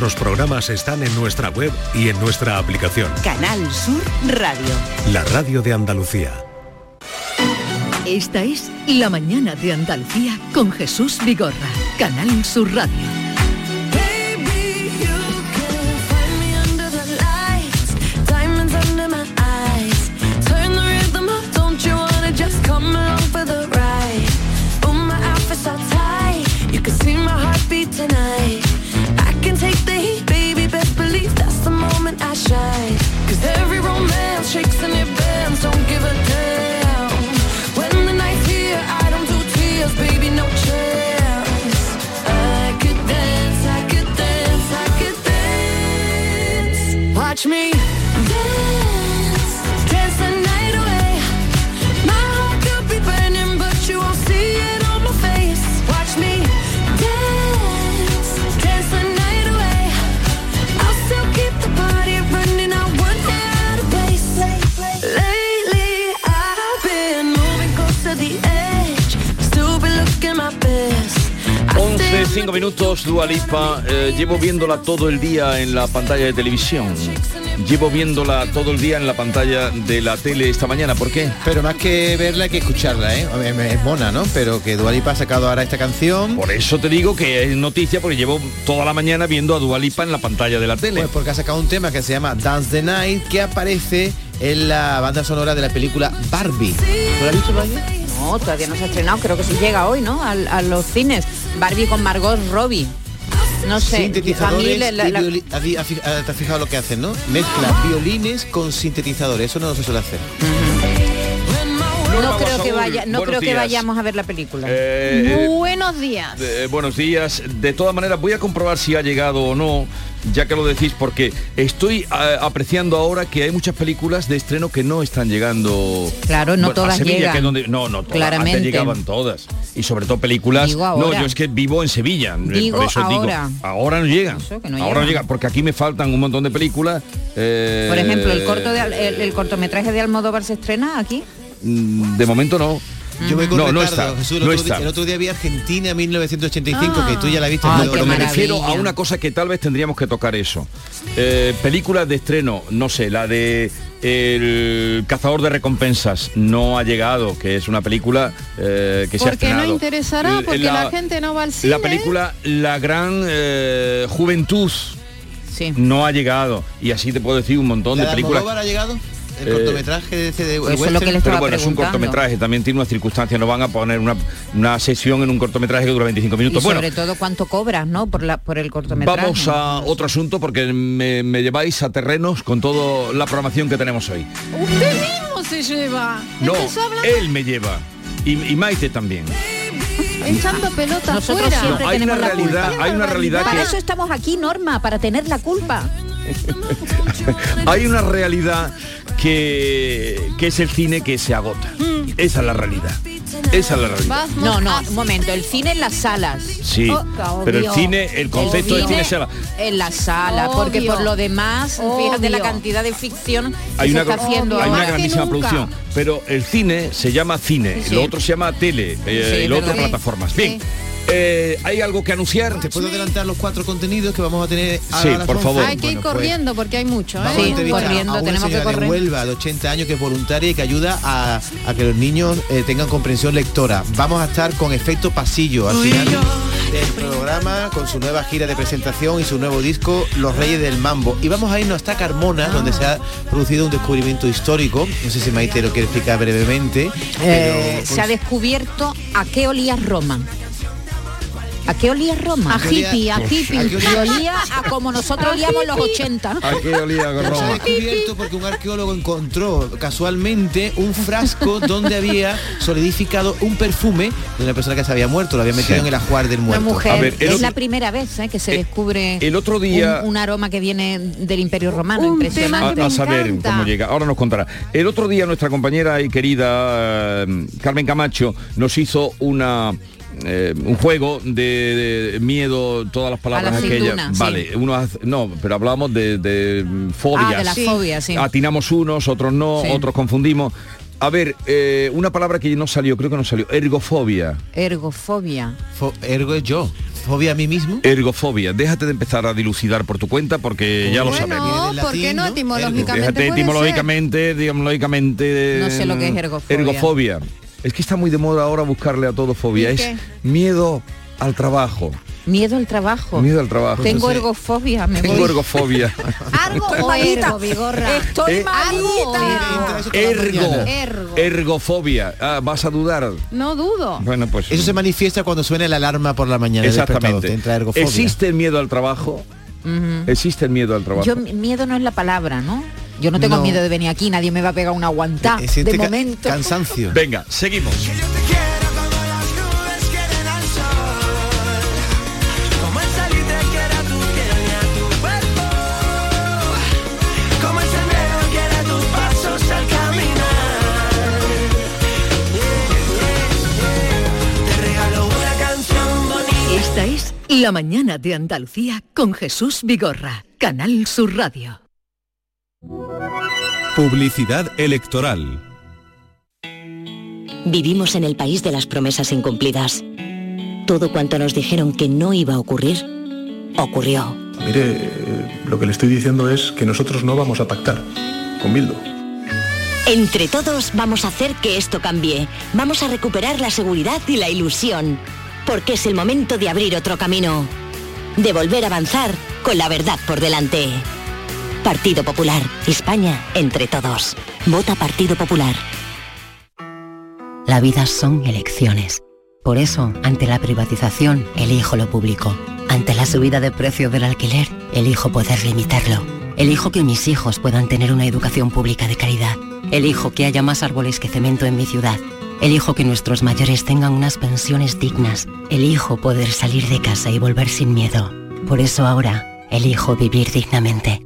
Los programas están en nuestra web y en nuestra aplicación. Canal Sur Radio. La radio de Andalucía. Esta es La mañana de Andalucía con Jesús Vigorra. Canal Sur Radio. 11, still 5 minutos, Dualipa. llevo viéndola todo el día en la pantalla de televisión. Llevo viéndola todo el día en la pantalla de la tele esta mañana. ¿Por qué? Pero más que verla hay que escucharla, ¿eh? Es mona, ¿no? Pero que Dualipa ha sacado ahora esta canción. Por eso te digo que es noticia porque llevo toda la mañana viendo a Dualipa en la pantalla de la tele. Pues porque ha sacado un tema que se llama Dance the Night que aparece en la banda sonora de la película Barbie. ¿Tú la has visto, Maya? No, todavía no se ha estrenado, creo que sí llega hoy, ¿no? A, los cines. Barbie con Margot Robbie. No sé, a mí Sintetizadores la- la- y la- violi- ¿Has fi- has fi- ah, ¿Te has fijado lo que hacen, no? Mezcla violines con sintetizadores. Eso no se suele hacer. No creo que Saúl, vaya, no buenos creo que días. vayamos a ver la película. Eh, Buenos días. Eh, buenos días. De todas maneras, voy a comprobar si ha llegado o no, ya que lo decís, porque estoy eh, apreciando ahora que hay muchas películas de estreno que no están llegando. Claro, no todas Sevilla, llegan. que es donde- no, no, todas. Claramente. Antes llegaban todas. Y sobre todo películas. Digo no, yo es que vivo en Sevilla. eh, Digo por eso ahora. digo. Ahora no llegan. No ahora no llegan. porque aquí me faltan un montón de películas. eh, Por ejemplo, el corto de, Al- el, el cortometraje de Almodóvar se estrena aquí. De momento no. Yo voy con No, no retardo, está, Jesús, el, no otro está. día, el otro día vi Argentina 1985, que tú ya la viste. Ah, pero- me refiero a una cosa que tal vez tendríamos que tocar eso. Eh, películas de estreno, no sé, la de El cazador de recompensas no ha llegado, que es una película eh, que se ha Porque no estrenado. interesará, L- porque la, gente no va al cine. La película La Gran eh, Juventud Sí. no ha llegado. Y así te puedo decir un montón ¿La de películas. Almodóvar ha llegado? ¿El Eh, cortometraje de ese de eso es lo que western? le Pero bueno, es un cortometraje, también tiene unas circunstancias, no van a poner una, una sesión en un cortometraje que dura 25 Y minutos. Bueno, sobre todo cuánto cobras, ¿no? Por la por el cortometraje. Vamos a otro asunto porque me, me lleváis a terrenos con toda la programación que tenemos hoy. Usted mismo se lleva. No, él me lleva. Y, y Maite también. echando pelota Nosotros fuera. siempre No, hay tenemos una la realidad, culpa. hay una realidad Para que eso estamos aquí, Norma, para tener la culpa. hay una realidad que, que es el cine que se agota. Mm. Esa es la realidad. Esa es la realidad. No, no, un momento, el cine en las salas. Sí, Oh, pero el obvio. cine, el concepto de cine se en la sala, porque Obvio. por lo demás, fíjate la Obvio. cantidad de ficción que hay se una, está haciendo hay una ahora. Que grandísima producción, pero el cine se llama cine, Sí. lo otro se llama tele eh, Sí, y lo otro plataformas. Sí. Bien, eh, ¿hay algo que anunciar? ¿Te puedo adelantar los cuatro contenidos que vamos a tener a Sí, las por 11? favor. Hay que ir Bueno, pues, corriendo porque hay mucho. ¿eh? Vamos Sí, a entrevistar corriendo, a una tenemos que señora correr. de Huelva de 80 años que es voluntaria y que ayuda a, a que los niños eh, tengan comprensión lectora. Vamos a estar con efecto pasillo al final del programa con su nueva gira de presentación y su nuevo disco Los Reyes del Mambo. Y vamos a irnos hasta Carmona, donde se ha producido un descubrimiento histórico. No sé si Maite lo quiere explicar brevemente. Eh, pero, se ha descubierto a qué olía Roma. ¿A qué olía Roma? A hippie, a hippie. ¿A olía? olía a como nosotros olíamos en los 80. ¿A qué olía Se ha Roma? descubierto porque un arqueólogo encontró casualmente un frasco donde había solidificado un perfume de una persona que se había muerto, lo había metido Sí. en el ajuar del Una muerto. mujer. A ver, el es otro- la primera vez eh, que se Eh, descubre el otro día- un, un aroma que viene del Imperio Romano, Un a, impresionante. tema a saber encanta. cómo llega. Ahora nos contará. El otro día nuestra compañera y querida eh, Carmen Camacho nos hizo una eh, un juego de, de miedo, todas las palabras la aquellas. aceituna, sí. Vale, uno hace- no, pero hablábamos de, de fobias. Ah, de la Sí. fobia, sí. Atinamos unos, otros no, Sí. otros confundimos. A ver, eh, una palabra que no salió, creo que no salió, ergofobia. Ergofobia. Fo- ergo es yo. fobia a mí mismo. Ergofobia. Déjate de empezar a dilucidar por tu cuenta porque ya lo sabemos. ¿por qué no? Etimológicamente Déjate etimológicamente, etimológicamente. No sé lo que es mm, ergofobia. Ergofobia. Es que está muy de moda ahora buscarle a todo fobia. ¿Y Es miedo al trabajo. Miedo al trabajo. Miedo al trabajo. Tengo ergofobia, me Tengo voy. ergofobia. Algo Estoy o malita. ergo, Vigorra. Estoy Eh, la Ergo. Ergo. Ergofobia. Ah, vas a dudar. No dudo. Bueno, pues. Eso se manifiesta cuando suena la alarma por la mañana. Exactamente. Te entra ergofobia. ¿Existe el miedo al trabajo? ¿Existe el miedo al trabajo? Yo miedo no es la palabra, ¿no? Yo no tengo No. miedo de venir aquí, nadie me va a pegar una aguantá. Eh, de ca- momento. Cansancio. Venga, seguimos. Esta es La mañana de Andalucía con Jesús Vigorra, Canal Sur Radio. Publicidad electoral. Vivimos en el país de las promesas incumplidas. Todo cuanto nos dijeron que no iba a ocurrir, ocurrió. Mire, eh, lo que le estoy diciendo es que nosotros no vamos a pactar con Bildu. Entre todos vamos a hacer que esto cambie. Vamos a recuperar la seguridad y la ilusión. Porque es el momento de abrir otro camino. De volver a avanzar con la verdad por delante. Partido Popular. España entre todos. Vota Partido Popular. La vida son elecciones. Por eso, ante la privatización, elijo lo público. Ante la subida de precio del alquiler, elijo poder limitarlo. Elijo que mis hijos puedan tener una educación pública de calidad. Elijo que haya más árboles que cemento en mi ciudad. Elijo que nuestros mayores tengan unas pensiones dignas. Elijo poder salir de casa y volver sin miedo. Por eso ahora, elijo vivir dignamente.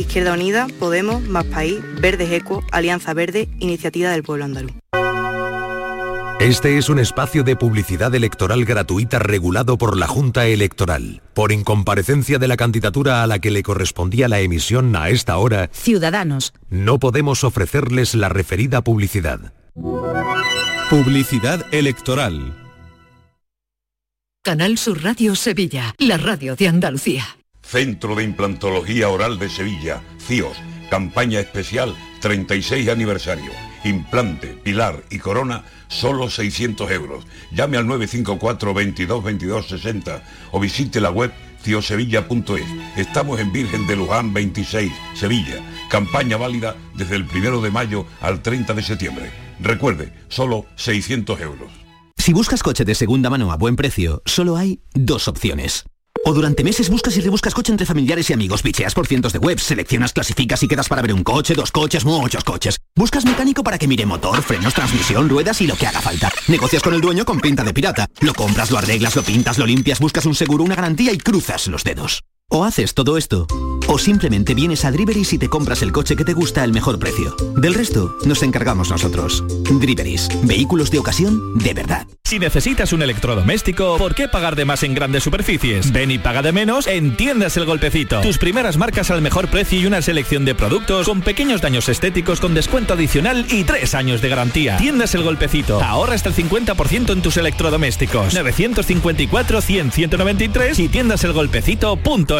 Izquierda Unida, Podemos, Más País, Verdes Eco, Alianza Verde, Iniciativa del Pueblo Andaluz. Este es un espacio de publicidad electoral gratuita regulado por la Junta Electoral. Por incomparecencia de la candidatura a la que le correspondía la emisión a esta hora, Ciudadanos. no podemos ofrecerles la referida publicidad. Publicidad electoral. Canal Sur Radio Sevilla, la radio de Andalucía. Centro de Implantología Oral de Sevilla, CIOS, campaña especial 36 aniversario. Implante, pilar y corona, solo 600 euros. Llame al 954 22 22 60 o visite la web ciosevilla.es. Estamos en Virgen de Luján 26, Sevilla. Campaña válida desde el 1 de mayo al 30 de septiembre. Recuerde, solo 600 euros. Si buscas coche de segunda mano a buen precio, solo hay dos opciones. O durante meses buscas y rebuscas coche entre familiares y amigos, bicheas por cientos de webs, seleccionas, clasificas y quedas para ver un coche, dos coches, muchos coches. Buscas mecánico para que mire motor, frenos, transmisión, ruedas y lo que haga falta. Negocias con el dueño con pinta de pirata. Lo compras, lo arreglas, lo pintas, lo limpias, buscas un seguro, una garantía y cruzas los dedos. O haces todo esto, o simplemente vienes a Driveris y te compras el coche que te gusta al mejor precio. Del resto, nos encargamos nosotros. Driveris, vehículos de ocasión de verdad. Si necesitas un electrodoméstico, ¿por qué pagar de más en grandes superficies? Ven y paga de menos en Tiendas El Golpecito. Tus primeras marcas al mejor precio y una selección de productos con pequeños daños estéticos con descuento adicional y tres años de garantía. Tiendas El Golpecito. Ahorra hasta el 50% en tus electrodomésticos. 954 100 193 y tiendaselgolpecito.es.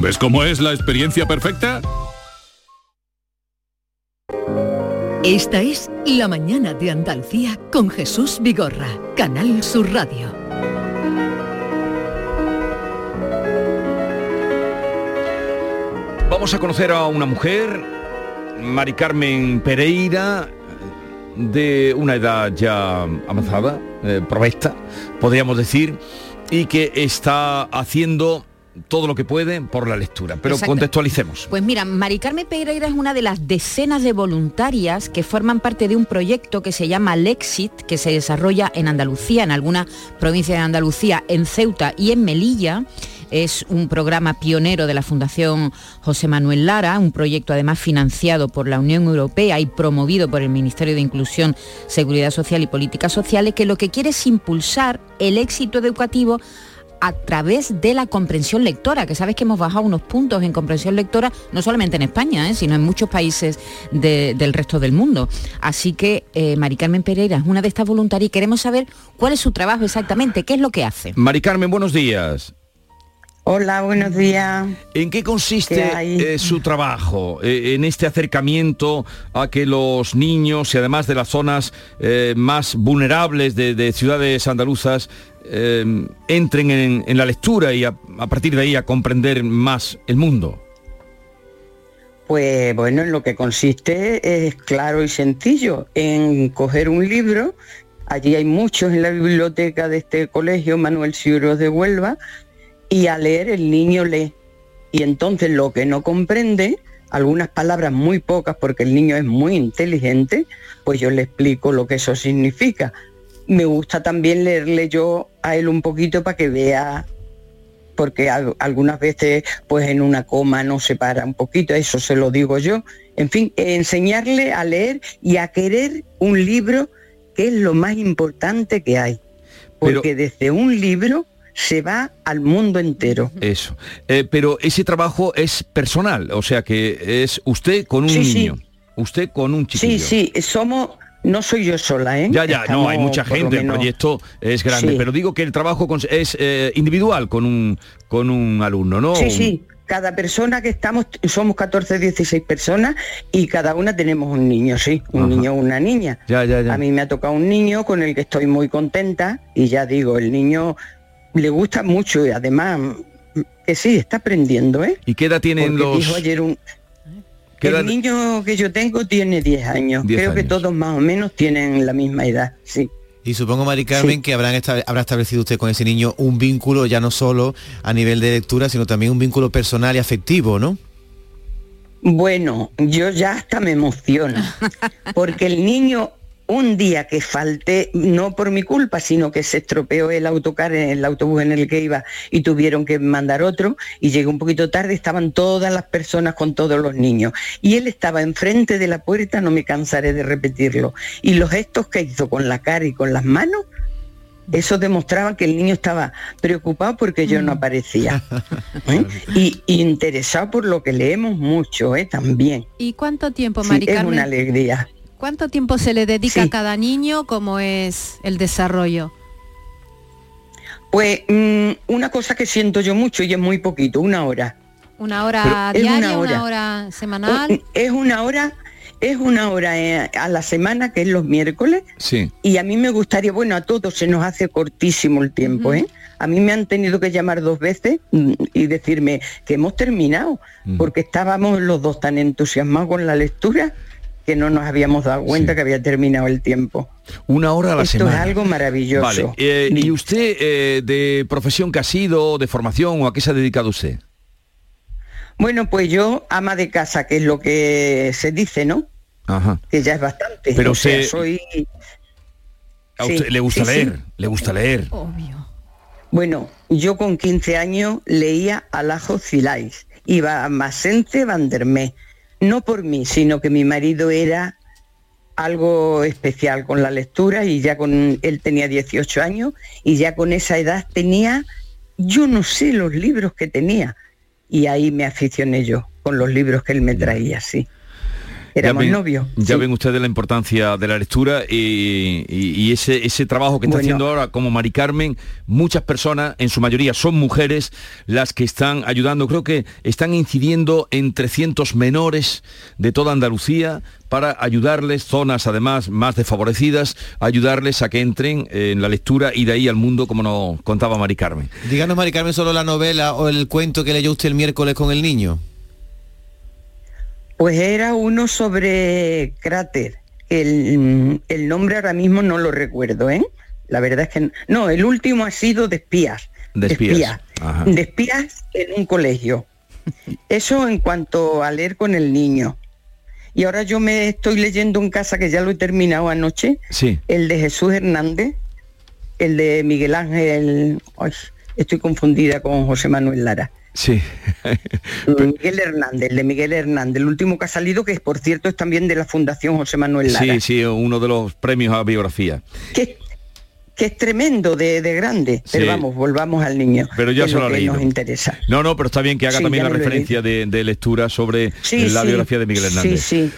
¿Ves cómo es la experiencia perfecta? Esta es La mañana de Andalucía con Jesús Vigorra, Canal Sur Radio. vamos a conocer a una mujer, Mari Carmen Pereira, de una edad ya avanzada, eh, provesta, podríamos decir, y que está haciendo todo lo que puede por la lectura. Pero Exacto. contextualicemos. Pues mira, Mari Carmen Pereira es una de las decenas de voluntarias que forman parte de un proyecto que se llama Lexit, que se desarrolla en Andalucía, en algunas provincias de Andalucía, en Ceuta y en Melilla. Es un programa pionero de la Fundación José Manuel Lara, un proyecto además financiado por la Unión Europea y promovido por el Ministerio de Inclusión, Seguridad Social y Políticas Sociales, que lo que quiere es impulsar el éxito educativo a través de la comprensión lectora, que sabes que hemos bajado unos puntos en comprensión lectora, no solamente en España, ¿eh? sino en muchos países de- del resto del mundo. Así que eh, Mari Carmen Pereira es una de estas voluntarias y queremos saber cuál es su trabajo exactamente, qué es lo que hace. Mari Carmen, buenos días. Hola, buenos días. ¿En qué consiste eh, su trabajo eh, en este acercamiento a que los niños y además de las zonas eh, más vulnerables de, de ciudades andaluzas eh, entren en, en la lectura y a, a partir de ahí a comprender más el mundo? Pues bueno, en lo que consiste es claro y sencillo, en coger un libro, allí hay muchos en la biblioteca de este colegio, Manuel Ciuros de Huelva, y a leer el niño lee. Y entonces lo que no comprende, algunas palabras muy pocas porque el niño es muy inteligente, pues yo le explico lo que eso significa. Me gusta también leerle yo a él un poquito para que vea porque al- algunas veces pues en una coma no se para un poquito, eso se lo digo yo. En fin, enseñarle a leer y a querer un libro que es lo más importante que hay. Porque desde un libro se va al mundo entero. Eso. Eh, pero ese trabajo es personal, o sea que es usted con un Sí, sí. niño, usted con un chiquillo. Sí, sí, somos, no soy yo sola, ¿eh? Ya, ya, no, hay mucha gente, el proyecto es grande, Sí. pero digo que el trabajo con- es eh, individual con un, con un alumno, ¿no? Sí, sí. Cada persona que estamos, somos 14, 16 personas y cada una tenemos un niño, sí, un niño o una niña. Ya, ya, ya. A mí me ha tocado un niño con el que estoy muy contenta y ya digo, el niño le gusta mucho y además que sí, está aprendiendo, ¿eh? ¿Y qué edad tienen Porque los...? dijo ayer un... ¿Qué edad- El niño que yo tengo tiene 10 años. 10 Creo que todos más o menos tienen la misma edad, sí. Y supongo, Mari Carmen, que habrán habrá establecido usted con ese niño un vínculo ya no solo a nivel de lectura, sino también un vínculo personal y afectivo, ¿no? Bueno, yo ya hasta me emociono, porque el niño un día que falté, no por mi culpa, sino que se estropeó el autocar en el autobús en el que iba y tuvieron que mandar otro y llegué un poquito tarde, estaban todas las personas con todos los niños y él estaba enfrente de la puerta, no me cansaré de repetirlo, y los gestos que hizo con la cara y con las manos, eso demostraba que el niño estaba preocupado porque yo no aparecía. ¿eh? Y, y interesado por lo que leemos mucho, ¿eh? también. ¿Y cuánto tiempo, Sí, Mari es Carmen? una alegría. ¿Cuánto tiempo se le dedica Sí. a cada niño? ¿Cómo es el desarrollo? Pues mm, una cosa que siento yo mucho y es muy poquito, una hora. ¿Una hora Pero una diaria, una hora. semanal? Un- Es una hora, es una hora eh, a la semana, que es los miércoles, Sí. y a mí me gustaría, bueno, a todos se nos hace cortísimo el tiempo, ¿eh? A mí me han tenido que llamar dos veces mm, y decirme que hemos terminado, porque estábamos los dos tan entusiasmados con la lectura que no nos habíamos dado cuenta que había terminado el tiempo. Una hora a la Esto semana. es algo maravilloso. Vale. eh, ¿Y usted eh, de profesión que ha sido, de formación o a qué se ha dedicado usted? Bueno, pues yo ama de casa, que es lo que se dice, ¿no? Ajá. Que ya es bastante. Pero o sea, usted- soy ¿A Sí, usted le gusta sí, sí. leer? ¿Le gusta leer? Bueno, yo con 15 años leía Alajo Cilais, iba a Masente Vandermé, no por mí, sino que mi marido era algo especial con la lectura y ya con él tenía 18 años y ya con esa edad tenía, yo no sé los libros que tenía y ahí me aficioné yo con los libros que él me traía, sí. Éramos ven, novios. Ya sí. ven ustedes la importancia de la lectura y, y- y ese, ese trabajo que está Bueno. haciendo ahora como Mari Carmen, muchas personas, en su mayoría son mujeres, las que están ayudando. Creo que están incidiendo en 300 menores de toda Andalucía para ayudarles, zonas además más desfavorecidas, ayudarles a que entren en la lectura y de ahí al mundo, como nos contaba Mari Carmen. Díganos, Mari Carmen, solo la novela o el cuento que leyó usted el miércoles con el niño. Pues era uno sobre cráter. El, el nombre ahora mismo no lo recuerdo, ¿eh? La verdad es que no. No, el último ha sido de espías. De espías. De espías en un colegio. Eso en cuanto a leer con el niño. Y ahora yo me estoy leyendo en casa, que ya lo he terminado anoche, Sí. el de Jesús Hernández, el de Miguel Ángel, ay, estoy confundida con José Manuel Lara. Sí. Miguel Hernández, el de Miguel Hernández, el último que ha salido, que por cierto es también de la Fundación José Manuel Lara. Sí, sí, uno de los premios a biografía. que, que es tremendo de, de grande. Pero vamos, volvamos al niño. Pero ya se lo ha que leído. nos interesa. No, no, pero está bien que haga Sí, también la lo referencia de, de lectura sobre Sí, la biografía de Miguel Hernández. Sí, sí.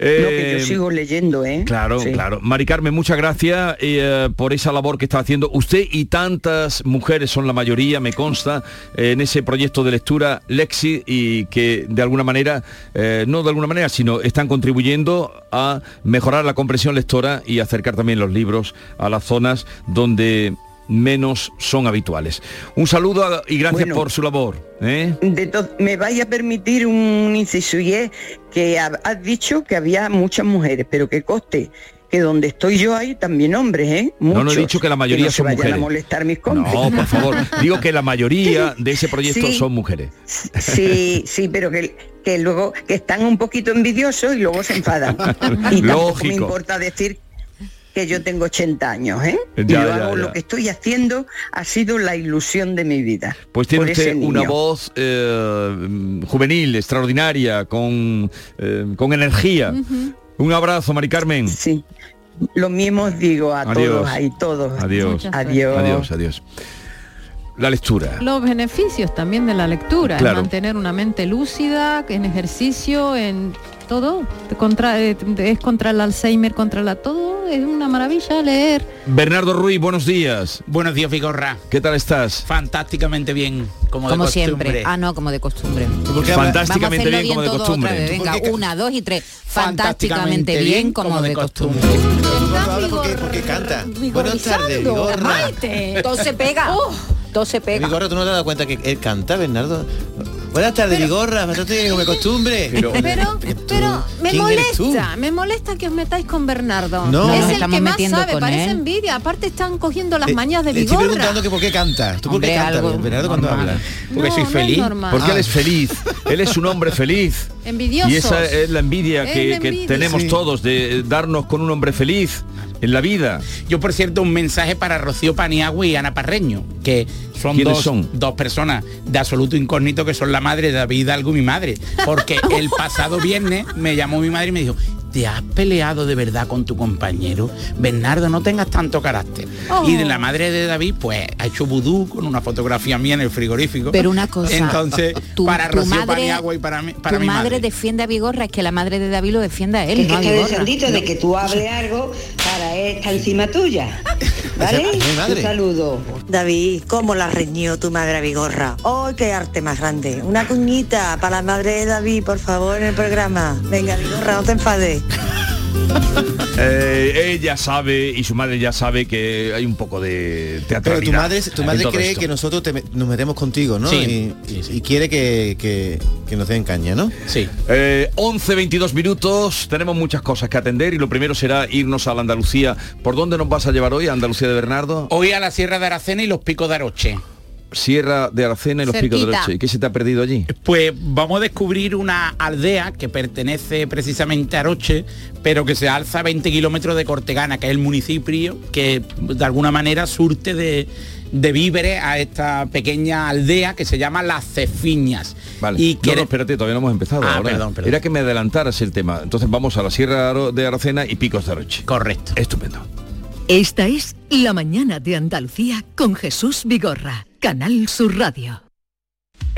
Eh, no, que yo sigo leyendo, ¿eh? Claro, Sí. claro. Mari Carmen, muchas gracias eh, por esa labor que está haciendo. Usted y tantas mujeres son la mayoría, me consta, eh, en ese proyecto de lectura Lexi y que de alguna manera, eh, no de alguna manera, sino están contribuyendo a mejorar la comprensión lectora y acercar también los libros a las zonas donde menos son habituales. Un saludo a- y gracias Bueno. por su labor. ¿eh? De me vaya a permitir un inciso y es que ha- has dicho que había muchas mujeres, pero que coste que donde estoy yo hay también hombres, ¿eh? No, no he Muchos, dicho que la mayoría no se son vayan mujeres. a molestar mis. No, por favor. Digo que la mayoría de ese proyecto Sí. son mujeres. Sí, sí, pero que, que luego que están un poquito envidiosos y luego se enfadan. Y tampoco me Lógico. importa decir que yo tengo 80 años, ¿eh? y Ya, yo ya, hago ya. lo que estoy haciendo ha sido la ilusión de mi vida. Pues tiene usted una voz eh, juvenil, extraordinaria, con, eh, con energía. Un abrazo, Mari Carmen. Sí. Lo mismo digo a Adiós. todos, ahí todos. Adiós. Adiós. Adiós, adiós la lectura. Los beneficios también de la lectura, claro. mantener una mente lúcida, en ejercicio, en todo, contra, eh, es contra el Alzheimer, contra la todo, es una maravilla leer. Bernardo Ruiz, buenos días. Buenos días, Figorra. ¿Qué tal estás? Fantásticamente bien, como, como siempre. Ah, no, como de costumbre. Fantásticamente bien, como de costumbre. Venga, una, dos y tres. Fantásticamente, bien, como, de costumbre. Porque, canta. Entonces pega. Oh. 12 pecas. Vigorra, ¿tú no te has dado cuenta que él canta, Bernardo? Buenas tardes, Vigorra, bastante como costumbre. Pero, pero, me molesta, me molesta que os metáis con Bernardo. No, es el que más sabe, parece envidia. Aparte están cogiendo las eh, mañas de Vigorra. Estoy preguntando que por qué canta. ¿Tú por qué canta, Bernardo, cuando habla? Porque no, soy feliz. No porque él ah. es feliz. Él es un hombre feliz. Envidiosos. Y esa es la envidia Es que, tenemos Sí. todos de darnos con un hombre feliz en la vida. Yo, por cierto, un mensaje para Rocío Paniagua y Ana Parreño, que son ¿Quiénes dos, son? dos personas de absoluto incógnito que son la madre de David Hidalgo y mi madre. Porque el pasado viernes me llamó mi madre y me dijo, ¿te has peleado de verdad con tu compañero? Bernardo, no tengas tanto carácter. Oh. Y de la madre de David, pues ha hecho vudú con una fotografía mía en el frigorífico. Pero una cosa, Entonces, tu- para tu Rocío madre- Paniagua y para, mí, para tu mi madre, madre. defiende a Vigorra, es que la madre de David lo defiende a él, Es que a Vigorra. descendito de que tú hables algo para estar encima tuya. ¿Vale? Mi madre. Un saludo. David, ¿cómo la reñió tu madre a Vigorra? ¡Oh, qué arte más grande! Una cuñita para la madre de David, por favor, en el programa. Venga, Vigorra, no te enfades. Eh, ella sabe y su madre ya sabe que hay un poco de Pero teatralidad. tu madre, tu madre cree esto. que nosotros te me- nos metemos contigo, ¿no? Sí, y, y quiere que, que, que nos den caña, ¿no? Sí. Eh, 11, 22 minutos, tenemos muchas cosas que atender y lo primero será irnos a la Andalucía. ¿Por dónde nos vas a llevar hoy? ¿A Andalucía de Bernardo? Hoy a la Sierra de Aracena y los Picos de Aroche. Sierra de Aracena y los Picos de. ¿Y qué se te ha perdido allí? Pues vamos a descubrir una aldea que pertenece precisamente a Aroche, pero que se alza a 20 kilómetros de Cortegana, que es el municipio que de alguna manera surte de, de víveres a esta pequeña aldea que se llama Las Cefiñas. Vale. Y no, quiere- no, espérate, todavía no hemos empezado. Ah, ahora. perdón, perdón. Era que me adelantaras el tema. Entonces vamos a la Sierra de Aracena y Picos de Aroche. Correcto. Estupendo. Esta es La mañana de Andalucía con Jesús Vigorra, Canal Sur Radio.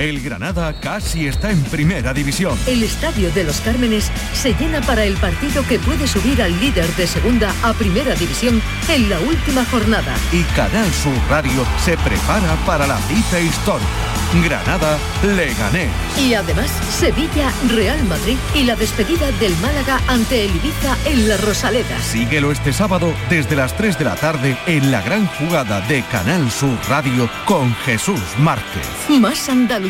El Granada casi está en primera división. El Estadio de los Cármenes se llena para el partido que puede subir al líder de segunda a primera división en la última jornada. Y Canal Sur Radio se prepara para la cita histórica. Granada Leganés. Y además Sevilla, Real Madrid y la despedida del Málaga ante el Ibiza en la Rosaleda. Síguelo este sábado desde las 3 de la tarde en la gran jugada de Canal Sur Radio con Jesús Márquez. Más Andalucía,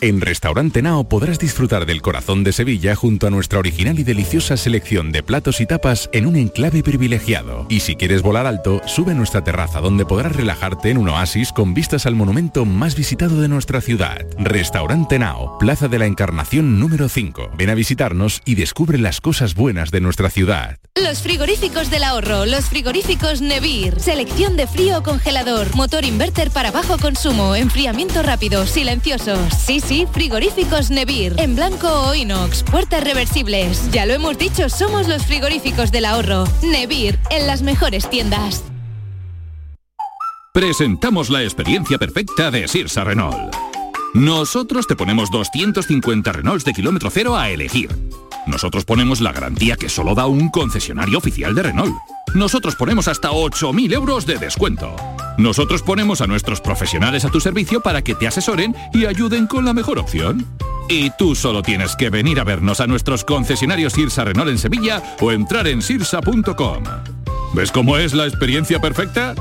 En Restaurante Nao podrás disfrutar del corazón de Sevilla junto a nuestra original y deliciosa selección de platos y tapas en un enclave privilegiado. Y si quieres volar alto, sube a nuestra terraza donde podrás relajarte en un oasis con vistas al monumento más visitado de nuestra ciudad. Restaurante Nao, Plaza de la Encarnación número 5. Ven a visitarnos y descubre las cosas buenas de nuestra ciudad. Los frigoríficos del ahorro, los frigoríficos Nevir. Selección de frío congelador, motor inverter para bajo consumo, enfriamiento rápido, silencioso. Sí, sí, frigoríficos Nevir. En blanco o inox, puertas reversibles. Ya lo hemos dicho, somos los frigoríficos del ahorro. Nevir, en las mejores tiendas. Presentamos la experiencia perfecta de Sirsa Renault. Nosotros te ponemos 250 Renaults de kilómetro cero a elegir. Nosotros ponemos la garantía que solo da un concesionario oficial de Renault. Nosotros ponemos hasta 8.000 euros de descuento. Nosotros ponemos a nuestros profesionales a tu servicio para que te asesoren y ayuden con la mejor opción. Y tú solo tienes que venir a vernos a nuestros concesionarios Sirsa Renault en Sevilla o entrar en sirsa.com. ¿Ves cómo es la experiencia perfecta?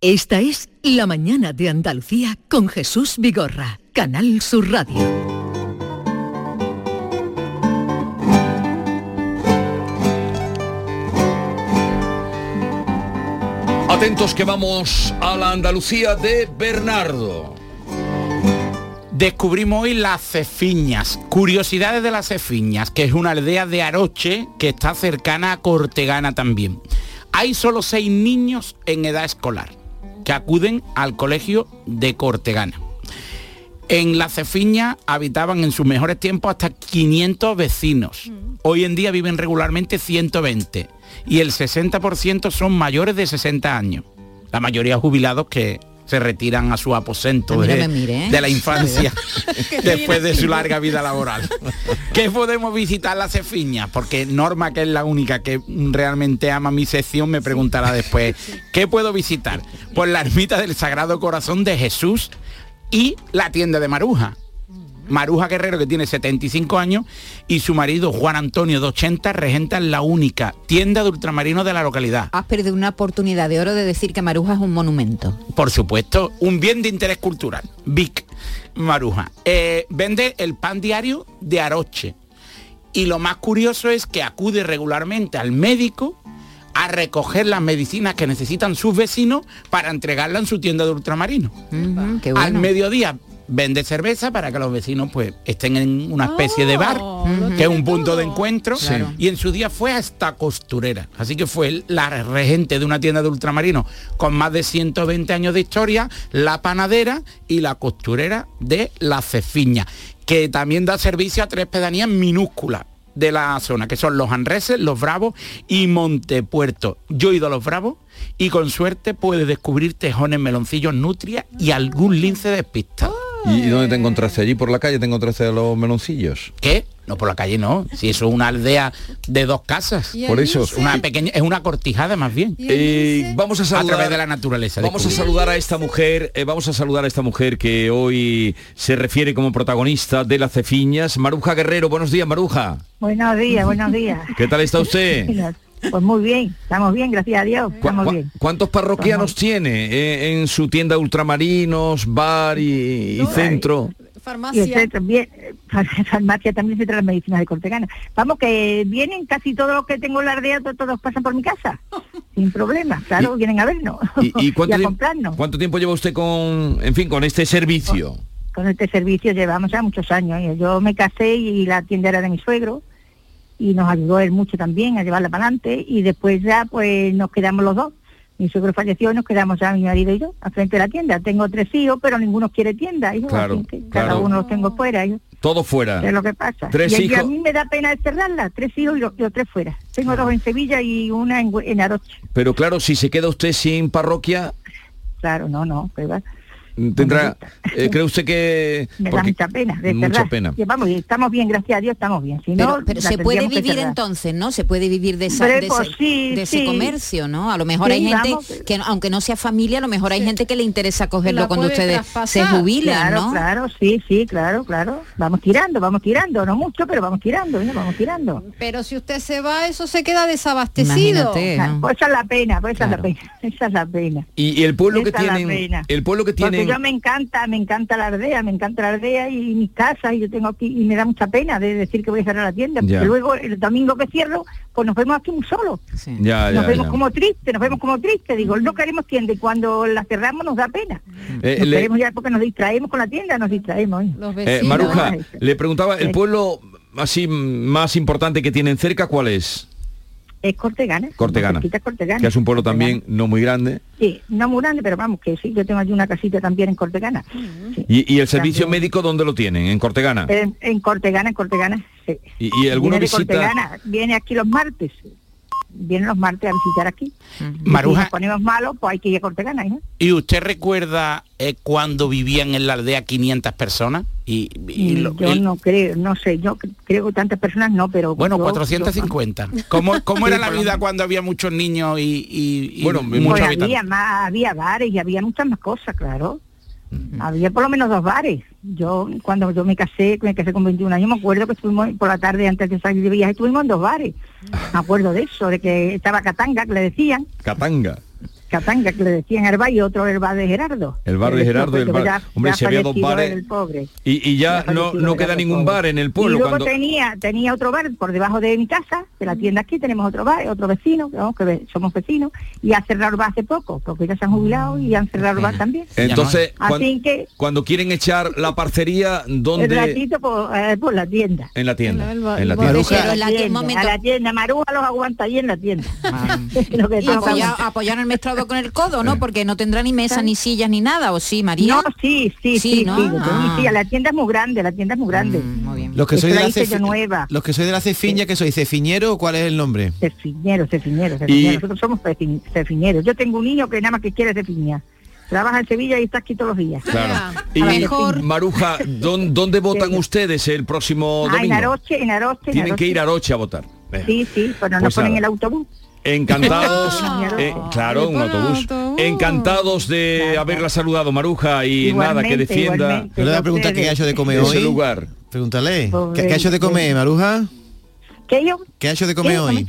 Esta es La Mañana de Andalucía con Jesús Vigorra, Canal Sur Radio. Atentos que vamos a la Andalucía de Bernardo. Descubrimos hoy las cefiñas, curiosidades de las cefiñas, que es una aldea de Aroche que está cercana a Cortegana también. Hay solo seis niños en edad escolar que acuden al colegio de Cortegana. En la Cefiña habitaban en sus mejores tiempos hasta 500 vecinos. Hoy en día viven regularmente 120 y el 60% son mayores de 60 años. La mayoría jubilados que se retiran a su aposento de, de la infancia después de su larga vida laboral. ¿Qué podemos visitar la Cefiña? Porque Norma, que es la única que realmente ama mi sección, me preguntará después, ¿qué puedo visitar? Pues la ermita del Sagrado Corazón de Jesús y la tienda de Maruja. Maruja Guerrero, que tiene 75 años, y su marido Juan Antonio, de 80, regentan la única tienda de ultramarinos de la localidad. Has perdido una oportunidad de oro de decir que Maruja es un monumento. Por supuesto, un bien de interés cultural. Vic Maruja. Eh, vende el pan diario de Aroche. Y lo más curioso es que acude regularmente al médico a recoger las medicinas que necesitan sus vecinos para entregarla en su tienda de ultramarinos. Al mediodía vende cerveza para que los vecinos pues estén en una especie de bar, que es un punto de encuentro. Sí. Y en su día fue hasta costurera. Así que fue la regente de una tienda de ultramarinos con más de 120 años de historia, la panadera y la costurera de la Cefiña, que también da servicio a tres pedanías minúsculas de la zona, que son los Anreses, los Bravos y Montepuerto. Yo he ido a los Bravos y con suerte puedes descubrir tejones, meloncillos, nutria y algún lince despistado. ¿Y dónde te encontraste? ¿Allí por la calle te encontraste a los meloncillos? ¿Qué? No por la calle no. Si eso es una aldea de dos casas. ¿Y el Por eso. Es una pequeña, es una cortijada más bien. Eh, vamos a saludar través de la naturaleza. Vamos a saludar a esta mujer, eh, vamos a saludar a esta mujer que hoy se refiere como protagonista de las cefiñas, Maruja Guerrero. Buenos días, Maruja. Buenos días, buenos días. ¿Qué tal está usted? Pues muy bien, estamos bien, gracias a Dios, ¿Cu- estamos cu- bien. ¿Cuántos parroquianos tiene eh, en su tienda de ultramarinos, bar y, y centro? El centro, bien, eh, far- farmacia también se trae las medicinas de Cortegana. Vamos, que vienen casi todos los que tengo en la aldea, to- todos pasan por mi casa, sin problema, claro, vienen a vernos ¿Y, y cuánto, a comprarnos. cuánto tiempo lleva usted con, en fin, con este servicio? Con este servicio llevamos ya muchos años. ¿eh? Yo me casé y la tienda era de mi suegro y nos ayudó él mucho también a llevarla para adelante y después ya pues nos quedamos los dos. Mi suegro falleció y nos quedamos ya mi marido y yo, al frente de la tienda. Tengo tres hijos, pero ninguno quiere tienda, hijo, Claro, así que cada claro. uno los tengo fuera, hijo. Todo fuera. Es lo que pasa. Tres y, y a hijos. mí me da pena cerrarla, tres hijos y los, tres fuera. Tengo dos en Sevilla y una en, en Aroche. Pero claro, si se queda usted sin parroquia, Claro, no, no, pero. Tendrá... eh, ¿Cree usted que...? me da mucha pena, de mucha cerrar. pena. Vamos, estamos bien, gracias a Dios, estamos bien. Si Pero, no, pero se puede vivir entonces, ¿no? Se puede vivir de, esa, Hombre, de, pues ese, sí, de ese sí. comercio, ¿no? A lo mejor Sí, hay gente vamos. que, aunque no sea familia, a lo mejor hay gente que le interesa cogerlo cuando ustedes se jubilen, claro, ¿no? Claro, sí, sí, claro, claro. Vamos tirando, vamos tirando, no mucho, pero vamos tirando, ¿no? vamos tirando. Pero si usted se va, eso se queda desabastecido. Pues esa es la pena, pues esa es la pena, esa es la pena. Y, y el pueblo que Esa pena. El pueblo que tienen... yo me encanta, me encanta la aldea, me encanta la aldea y mis casas y yo tengo aquí y me da mucha pena de decir que voy a cerrar la tienda. Ya. Porque luego el domingo que cierro, pues nos vemos aquí un solo. Ya, nos ya, vemos ya. como tristes, nos vemos como tristes. Digo, no queremos tienda y cuando la cerramos nos da pena. Eh, nos le- queremos ya porque nos distraemos con la tienda, nos distraemos. ¿eh? Eh, Maruja, le preguntaba, ¿el Sí. pueblo así más importante que tienen cerca cuál es? Es Cortegana. Cortegana. cerquita es Cortegana. Que es un pueblo también no muy grande. Sí, no muy grande, pero vamos, que sí, yo tengo allí una casita también en Cortegana. Sí. ¿Y, y el servicio También. médico dónde lo tienen? ¿En Cortegana? En, en Cortegana, en Cortegana, sí. ¿Y, y alguna Viene visita? Cortegana, viene aquí los martes. Vienen los martes a visitar aquí. Y Maruja. Si nos ponemos malos, pues hay que ir a Cortegana, ¿no? ¿Y usted recuerda eh, cuando vivían en la aldea 500 personas? Y, y lo- yo no creo, no sé, yo cre- creo que tantas personas no, pero... bueno, yo- 450. ¿Cómo, cómo era la vida cuando había muchos niños y, y, y Bueno, muchos Pues habitantes? había más, había bares y había muchas más cosas, claro. Había por lo menos dos bares. Yo, cuando yo me casé, me casé con 21 años, me acuerdo que estuvimos por la tarde antes de salir de viaje, estuvimos en dos bares. Me acuerdo de eso, de que estaba Catanga, que le decían, Catanga. Catanga, que le decían el bar y otro el bar de Gerardo. El bar de El Gerardo y el bar- ya- Hombre, ya si había dos bares- el pobre. Y, y ya Ya no, no el queda ningún pobre. bar en el Y pueblo luego cuando... tenía tenía otro bar por debajo de mi casa, de la tienda aquí, tenemos otro bar, otro vecino, que, vamos, que somos vecinos, y ha cerrado el bar hace poco, porque ya se han jubilado y han cerrado el bar también. Entonces, cuan- Así que cuando quieren echar la parcería, el ¿dónde? ratito por, eh, por la tienda. En la tienda. El En la tienda. en la tienda, a la tienda, Maruja los aguanta ahí en la tienda. Lo que Y apoyar, aguantar. apoyar con el codo, ¿no? Porque no tendrá ni mesa, ni sillas, ni nada, ¿o sí, María? No, sí, sí, sí, ¿no? sí, tengo mi Ah. la tienda es muy grande, la tienda es muy grande. Los que soy de la cefi- nueva. los que soy de la cefiña, que soy cefiñero, ¿cuál es el nombre? Cefiñero, cefiñero, cefiñero. Nosotros somos cefi- cefiñeros. Yo tengo un niño que nada más que quiere cefiñar. Trabaja en Sevilla y está aquí todos los días. Claro. A Y cefiña. Maruja, ¿dón- ¿dónde votan ustedes el próximo Ah, en domingo? Aroche, en Aroche, en Tienen que Aroche. ir a Aroche a votar. Venga. Sí, sí, pero no Pues ponen nada. el autobús. Encantados, eh, claro, un autobús. Encantados de haberla saludado, Maruja, y nada, que defienda. Yo le voy a preguntar qué ha hecho de comer ese hoy. lugar. Pregúntale. Pobre- ¿Qué, qué ha hecho de comer, Maruja? ¿Qué yo? ¿Qué ha hecho de comer hoy?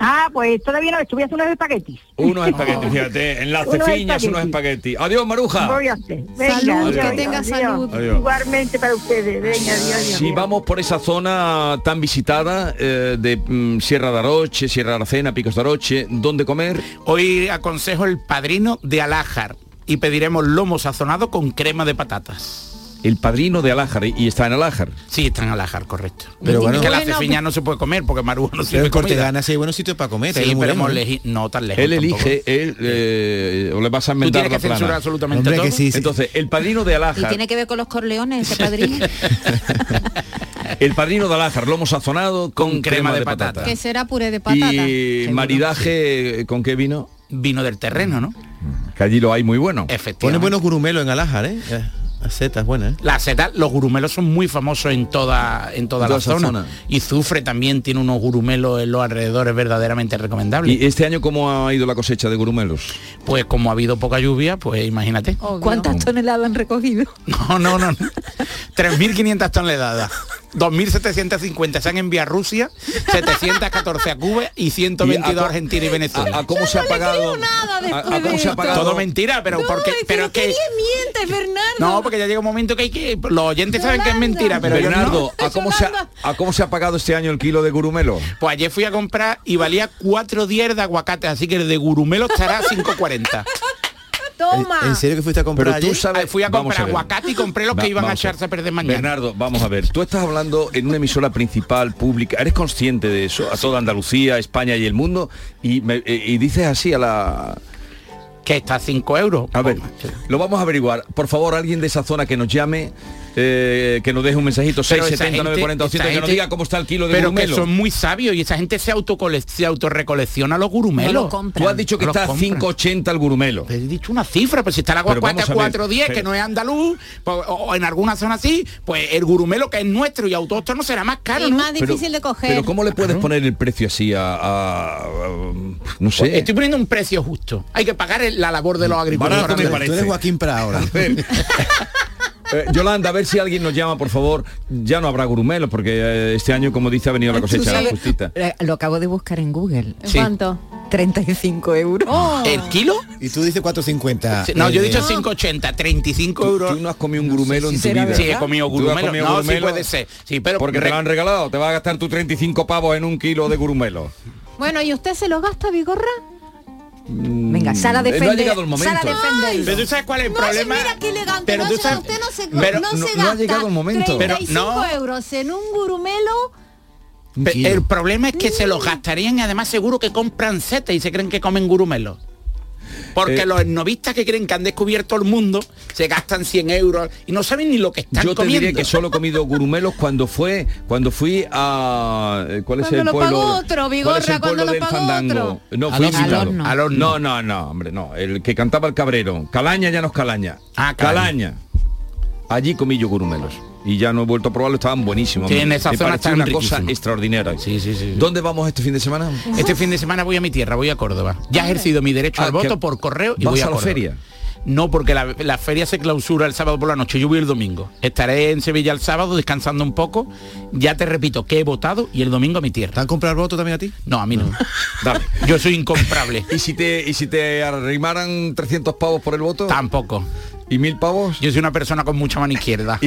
Ah, pues todavía no, estuve haciendo unos espaguetis. Unos espaguetis, fíjate, en las Unos cefiñas, unos espaguetis. Adiós, Maruja. Voy a hacer. Venga, Salud, adiós, que tenga adiós. salud. Adiós. Igualmente para ustedes. Venga, adiós, adiós. Si vamos por esa zona tan visitada eh, de mm, Sierra de Aroche, Sierra de Aracena, Picos de Aroche, ¿dónde comer? Hoy aconsejo el padrino de Alájar y pediremos lomo sazonado con crema de patatas. El padrino de Alájar, y está en Alájar. Sí, está en Alájar, correcto. Pero bueno. es que la Bueno, cefiña no se puede comer porque Maruja no sirve en comida. Cortegana sí hay buenos sitios para comer. Sí, pero hemos ¿eh? no tan lejos Él tampoco. elige, él, eh, o le vas a inventar tienes la que censurar plana. absolutamente Hombre, que todo. sí, sí. Entonces, el padrino de ¿Y Alájar, tiene que ver con los corleones ese padrino? el padrino de Alájar, lomo sazonado con, crema, de, patata. Que será puré de patata. Y maridaje, ¿con qué vino? Vino del terreno, ¿no? Que allí lo hay muy bueno. Pone Efectivamente. buenos gurumelos en Alájar, ¿eh? Las setas buenas, ¿eh? La seta, los gurumelos son muy famosos en toda en toda la zona. zona. Y Zufre también tiene unos gurumelos en los alrededores verdaderamente recomendables. ¿Y este año cómo ha ido la cosecha de gurumelos? pues como ha habido poca lluvia, pues imagínate. Obvio. ¿Cuántas toneladas han recogido? No, no, no. no. 3.500 toneladas. 2.750 se han enviado a Rusia, 714 a Cuba y 122 ¿Y a Argentina y Venezuela. ¿A, a cómo se ha pagado? nada a- después a, cómo de se ha esto. pagado? Todo mentira, pero porque pero es que ¿qué mientes, Bernardo? no, porque ya llega un momento que hay que los oyentes saben que es mentira, pero Bernardo, no. ¿a cómo, se ha, ¿a cómo se ha pagado este año el kilo de gurumelo? Pues ayer fui a comprar y valía 4 10 de aguacate, así que el de gurumelo estará a 5.40. Toma. ¿En serio que fuiste a comprar Pero tú sabes, Fui a comprar ver. aguacate y compré los Va- que iban a echarse a perder mañana. Bernardo, vamos a ver, tú estás hablando en una emisora principal, pública, ¿eres consciente de eso? A toda Andalucía, España y el mundo, y, me- eh, y dices así a la... que está a 5 euros. A ver, lo vamos a averiguar. Por favor, alguien de esa zona que nos llame, eh, que nos deje un mensajito, Pero 670 esa gente- 940 200, esa que nos diga cómo está el kilo de pero gurumelo. que son muy sabios y esa gente se autocole- se autorrecolecciona los gurumelos. Tú has dicho que No está a compran. 580 el gurumelo. He dicho una cifra, pero si está el agua Pero vamos cuata a ver, 410, que no es andaluz, pues, o, o en alguna zona así, pues el gurumelo que es nuestro y autóctono será más caro, Y ¿no? más difícil de coger. Pero ¿cómo le puedes poner el precio así a, a- a- no sé? Pues Estoy poniendo un precio justo. Hay que pagar el- la labor de los agricultores. Barato me parece. Tú eres Joaquín Prat ahora. Eh, Yolanda, a ver si alguien nos llama, por favor. Ya no habrá gurumelos, porque eh, este año, como dice, ha venido la cosecha sabes- justita. Eh, Lo acabo de buscar en Google. Sí. ¿Cuánto? 35 euros. ¿El kilo? Y tú dices 450. Sí, No, yo he dicho 5,80, 35 euros. Tú no has comido un gurumelo en tu vida. Sí, he comido ¿Tú comido No, sí puede ser. Sí, pero Porque te lo han regalado. Te vas a gastar tus 35 pavos en un kilo de gurumelo. Bueno, ¿y usted se lo gasta, Vigorra? Venga, Sara Eh, no ha defende. llegado el momento. Defende. Pero tú sabes cuál es el No, problema. mira qué elegante. Pero no, tú sabes- usted no se, pero no no- se no ha gasta llegado el momento. Pero 35 no. euros en un gurumelo. El problema es que se Mm. los gastarían y además seguro que compran setas y se creen que comen gurumelo. Porque Eh, los novistas que creen que han descubierto el mundo se gastan 100 euros y no saben ni lo que están Yo te comiendo. diré que solo he comido gurumelos cuando fue cuando fui a eh, ¿cuál es Cuando el lo pueblo? pagó otro, ¿Cuál es Vigorra, el pueblo cuando lo del pagó fandango? otro. No, fui invitado. Al horno. Al horno. No, no, no, hombre, no, el que cantaba el cabrero. Calaña ya no es Calaña. Ah, Calaña. Calaña. Allí comí yo gurumelos y ya no he vuelto a probarlo, estaban buenísimos. Sí, en esa Me zona una cosa extraordinaria. Sí, sí, sí. ¿Dónde vamos este fin de semana? Este fin de semana voy a mi tierra, voy a Córdoba. Ya he ejercido mi derecho Ah, al que voto por correo y vas voy a, a la Córdoba. feria. No, porque la, la feria se clausura el sábado por la noche. Yo voy el domingo. Estaré en Sevilla el sábado descansando un poco. Ya te repito que he votado y el domingo a mi ¿Te tierra. han comprado el voto también a ti? No, a mí no. Dale. Yo soy incomparable. ¿Y si te y si te arrimaran 300 pavos por el voto? Tampoco. ¿Y mil pavos? Yo soy una persona con mucha mano izquierda.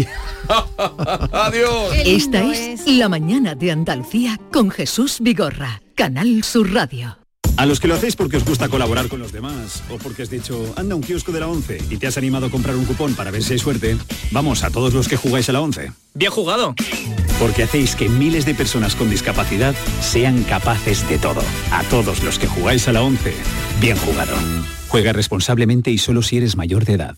Adiós. Esta es La Mañana de Andalucía con Jesús Vigorra, Canal Sur Radio. A los que lo hacéis porque os gusta colaborar con los demás o porque has dicho, anda un kiosco de la 11 y te has animado a comprar un cupón para ver si hay suerte, vamos a todos los que jugáis a la 11. Bien jugado. Porque hacéis que miles de personas con discapacidad sean capaces de todo. A todos los que jugáis a la 11, bien jugado. Juega responsablemente y solo si eres mayor de edad.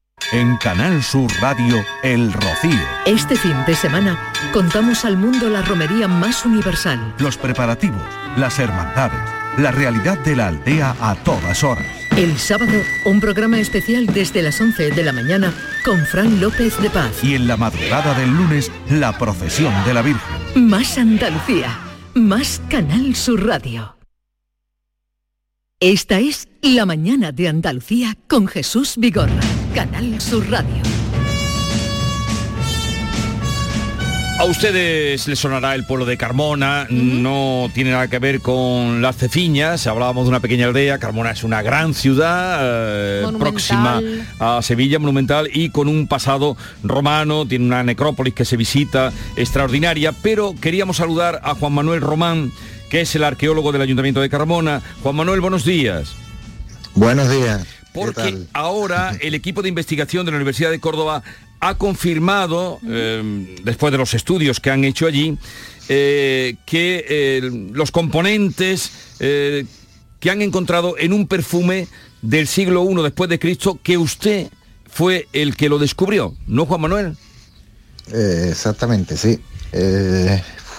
En Canal Sur Radio, El Rocío. Este fin de semana contamos al mundo la romería más universal. Los preparativos, las hermandades, la realidad de la aldea a todas horas. El sábado, un programa especial desde las 11 de la mañana con Fran López de Paz. Y en la madrugada del lunes, la procesión de la Virgen. Más Andalucía, más Canal Sur Radio. Esta es La Mañana de Andalucía con Jesús Vigorra, Canal Sur Radio. A ustedes les sonará el pueblo de Carmona, no tiene nada que ver con las cefiñas, hablábamos de una pequeña aldea, Carmona es una gran ciudad eh, próxima a Sevilla, monumental y con un pasado romano, tiene una necrópolis que se visita extraordinaria, pero queríamos saludar a Juan Manuel Román, que es el arqueólogo del Ayuntamiento de Carmona. Juan Manuel, buenos días. Buenos días. Porque ahora el equipo de investigación de la Universidad de Córdoba ha confirmado, eh, después de los estudios que han hecho allí, eh, que eh, los componentes eh, que han encontrado en un perfume del siglo I después de Cristo, que usted fue el que lo descubrió, ¿no, Juan Manuel? Exactamente, sí.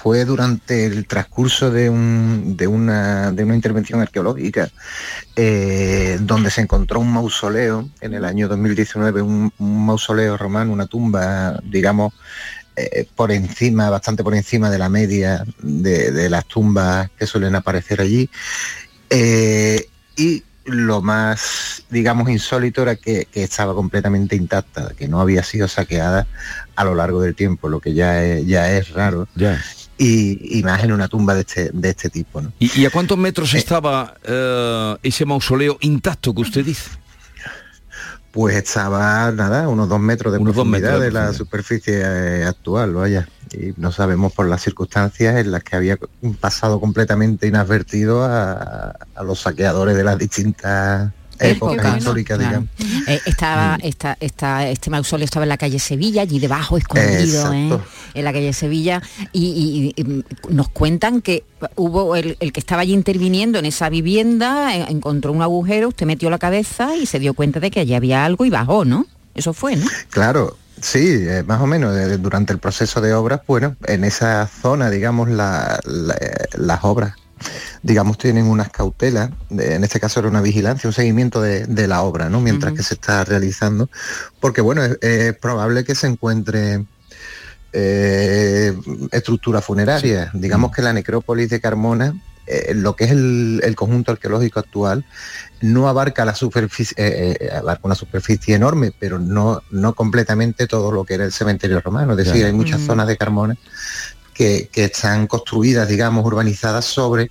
Fue durante el transcurso de, un- de una, intervención arqueológica eh, donde se encontró un mausoleo en el año 2019, un, mausoleo romano, una tumba, digamos, eh, por encima, bastante por encima de la media de, las tumbas que suelen aparecer allí. Eh, y lo más, digamos, insólito era que, estaba completamente intacta, que no había sido saqueada a lo largo del tiempo, lo que ya es raro. Y, y más en una tumba de este, de este tipo. ¿no? ¿Y, y a cuántos metros estaba eh, ese mausoleo intacto que usted dice? pues estaba nada, unos dos metros de Unos dos profundidad metros de la superficie eh, actual, vaya. Y no sabemos por las circunstancias en las que había pasado completamente inadvertido a, a los saqueadores de las distintas bueno, históricas, claro. digamos. Eh, estaba, esta, esta- este mausoleo estaba en la calle Sevilla, allí debajo, escondido, ¿eh? En la calle Sevilla, y, y- y nos cuentan que hubo el, el que estaba allí interviniendo en esa vivienda, eh, encontró un agujero, usted metió la cabeza y se dio cuenta de que allí había algo y bajó, ¿no? Eso fue, ¿no? Claro, sí, eh, más o menos. eh, durante el proceso de obras, bueno, en esa zona, digamos, la- la- eh, las obras, digamos, tienen unas cautelas. en este caso era una vigilancia, un seguimiento de, de la obra, ¿no? Mientras que se está realizando, porque bueno, es, es probable que se encuentre eh, estructura funeraria. Digamos que la necrópolis de Carmona, eh, lo que es el, el conjunto arqueológico actual, no abarca la superficie, eh, eh, abarca una superficie enorme, pero no, no completamente todo lo que era el cementerio romano. Es decir, hay muchas zonas de Carmona que, que están construidas, digamos, urbanizadas sobre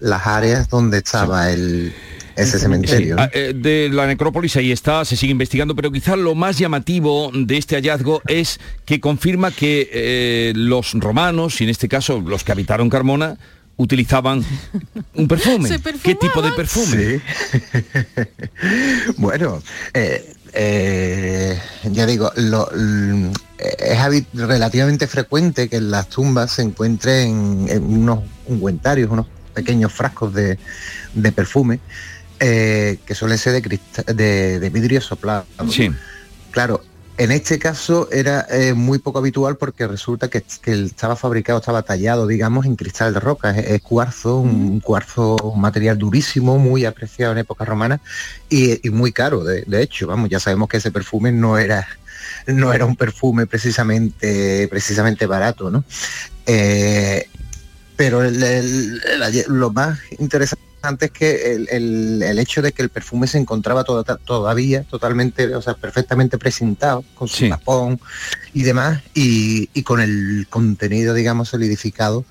las áreas donde estaba el, ese cementerio. Sí, ah, eh, de la necrópolis ahí está, se sigue investigando, pero quizás lo más llamativo de este hallazgo es que confirma que eh, los romanos, y en este caso los que habitaron Carmona, utilizaban un perfume. Se ¿Qué tipo de perfume? Bueno, eh, eh, ya digo, lo- l- es relativamente frecuente que en las tumbas se encuentren en unos ungüentarios, unos pequeños frascos de, de perfume eh, que suelen ser de, crista- de, de vidrio soplado. Sí. Claro, en este caso era eh, muy poco habitual porque resulta que, estaba fabricado, estaba tallado, digamos, en cristal de roca. Es, es cuarzo, un cuarzo, un material durísimo, muy apreciado en época romana y, y muy caro. De, de hecho, vamos, ya sabemos que ese perfume no era no era un perfume precisamente precisamente barato, ¿no? Eh, pero el- el- el- lo más interesante es que el, el- el hecho de que el perfume se encontraba toda- todavía totalmente, o sea, perfectamente presentado, con su tapón y demás, y, y con el contenido, digamos, solidificado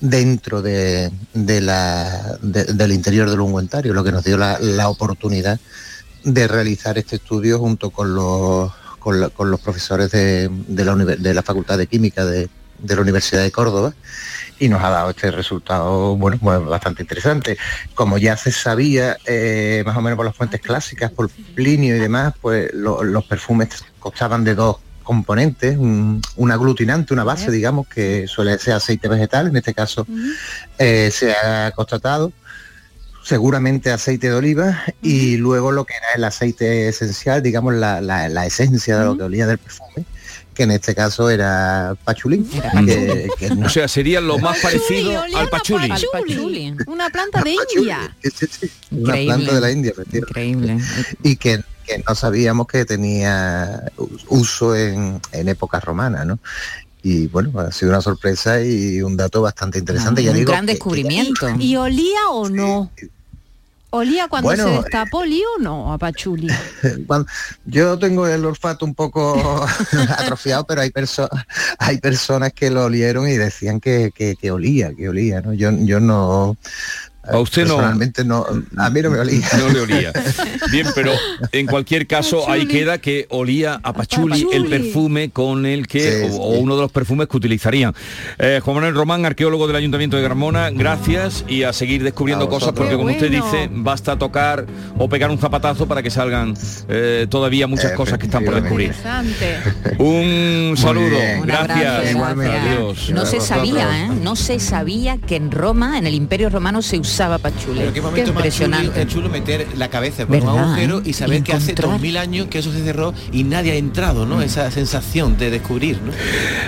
dentro de, de la, de- del interior del ungüentario, lo que nos dio la, la oportunidad de realizar este estudio junto con los, con la- con los profesores de, de la, de la Facultad de Química de, de la Universidad de Córdoba y nos ha dado este resultado bueno pues, bastante interesante. Como ya se sabía eh, más o menos por las fuentes clásicas por Plinio y demás pues lo- los perfumes constaban de dos componentes un, un aglutinante una base digamos que suele ser aceite vegetal en este caso eh, se ha constatado seguramente aceite de oliva y luego lo que era el aceite esencial digamos la, la- la esencia de lo que olía del perfume que en este caso era pachulín que- que no- O sea, sería lo más parecido al pachuli. Pachuli, Una planta de India. una planta de la India Increíble. y que, que no sabíamos que tenía uso en, en época romana ¿no? y bueno ha sido una sorpresa y un dato bastante interesante ya un digo gran que- descubrimiento. ¿Y olía o no? ¿Olía cuando Bueno, se destapó, olía o no a Pachuli? Yo tengo el olfato un poco atrofiado, pero hay, perso- hay personas que lo olieron y decían que, que- que olía, que olía, ¿no? Yo, yo no... A usted no- personalmente no, a mí no me olía. No le olía. Bien, pero en cualquier caso ahí queda que olía a pachuli, el perfume con el que, o, o uno de los perfumes que utilizarían. Eh, Juan Manuel Román, arqueólogo del Ayuntamiento de Carmona, gracias y a seguir descubriendo A cosas porque como usted dice, basta tocar o pegar un zapatazo para que salgan eh, todavía muchas cosas que están por descubrir. Un saludo, Un gracias. abrazo, gracias. Adiós. No se sabía, ¿eh? No se sabía que en Roma, en el Imperio Romano, se usaba pachuli. Pero qué momento más chulo, impresionante. es chulo meter la cabeza por un ¿Verdad, agujero eh? y saber Y que hace encontrar. 2000 años que eso se cerró y nadie ha entrado, ¿no? Esa sensación de descubrir, ¿no?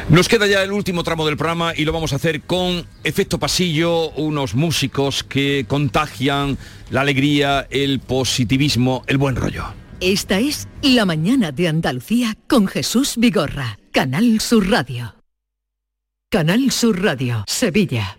Nos queda ya el último tramo del programa y lo vamos a hacer con efecto pasillo, unos músicos que contagian la alegría, el positivismo, el buen rollo. Esta es La mañana de Andalucía con Jesús Vigorra, Canal Sur Radio. Canal Sur Radio, Sevilla.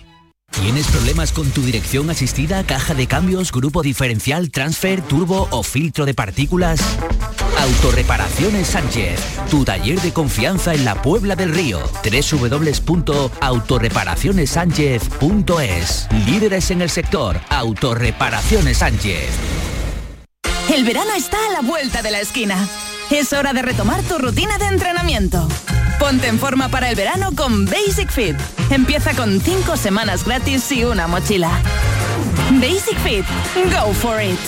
¿Tienes problemas con tu dirección asistida, caja de cambios, grupo diferencial, transfer, turbo o filtro de partículas? Autorreparaciones Sánchez, tu taller de confianza en la Puebla del Río. www.autorreparacionessánchez.es Líderes en el sector, Autorreparaciones Sánchez. El verano está a la vuelta de la esquina. Es hora de retomar tu rutina de entrenamiento. Ponte en forma para el verano con Basic Fit. Empieza con 5 semanas gratis y una mochila. Basic Fit. Go for it.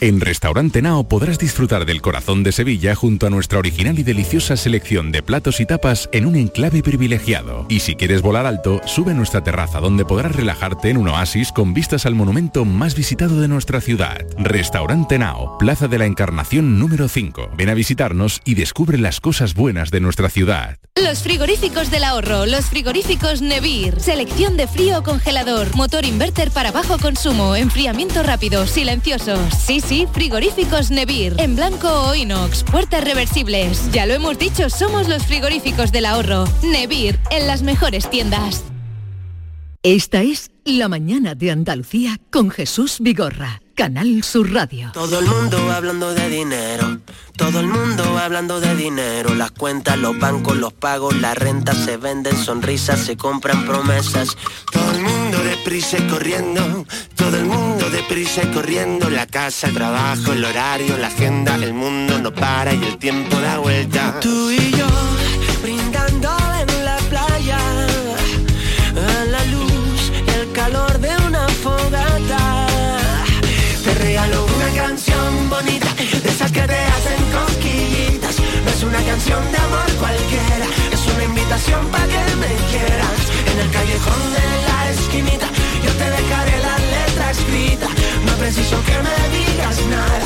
En Restaurante Nao podrás disfrutar del corazón de Sevilla junto a nuestra original y deliciosa selección de platos y tapas en un enclave privilegiado. Y si quieres volar alto, sube a nuestra terraza donde podrás relajarte en un oasis con vistas al monumento más visitado de nuestra ciudad. Restaurante Nao, Plaza de la Encarnación número 5. Ven a visitarnos y descubre las cosas buenas de nuestra ciudad. Los frigoríficos del ahorro, los frigoríficos Nevir. Selección de frío congelador, motor inverter para bajo consumo, enfriamiento rápido, silenciosos. Sí, sí, frigoríficos Nevir. En blanco o inox, puertas reversibles. Ya lo hemos dicho, somos los frigoríficos del ahorro. Nevir, en las mejores tiendas. Esta es La mañana de Andalucía con Jesús Vigorra, Canal Sur Radio. Todo el mundo hablando de dinero, todo el mundo hablando de dinero, las cuentas, los bancos, los pagos, la renta, se venden sonrisas, se compran promesas. Todo el mundo deprisa y corriendo, todo el mundo deprisa y corriendo, la casa, el trabajo, el horario, la agenda, el mundo no para y el tiempo da vuelta. Tú y yo brindando en la playa, a la luz, el calor de una fogata. Te regalo una canción bonita, de esas que te hacen cosquillitas. No es una canción de amor cualquiera, es una invitación para que me quieras. En el callejón de la esquinita, preciso que me digas nada,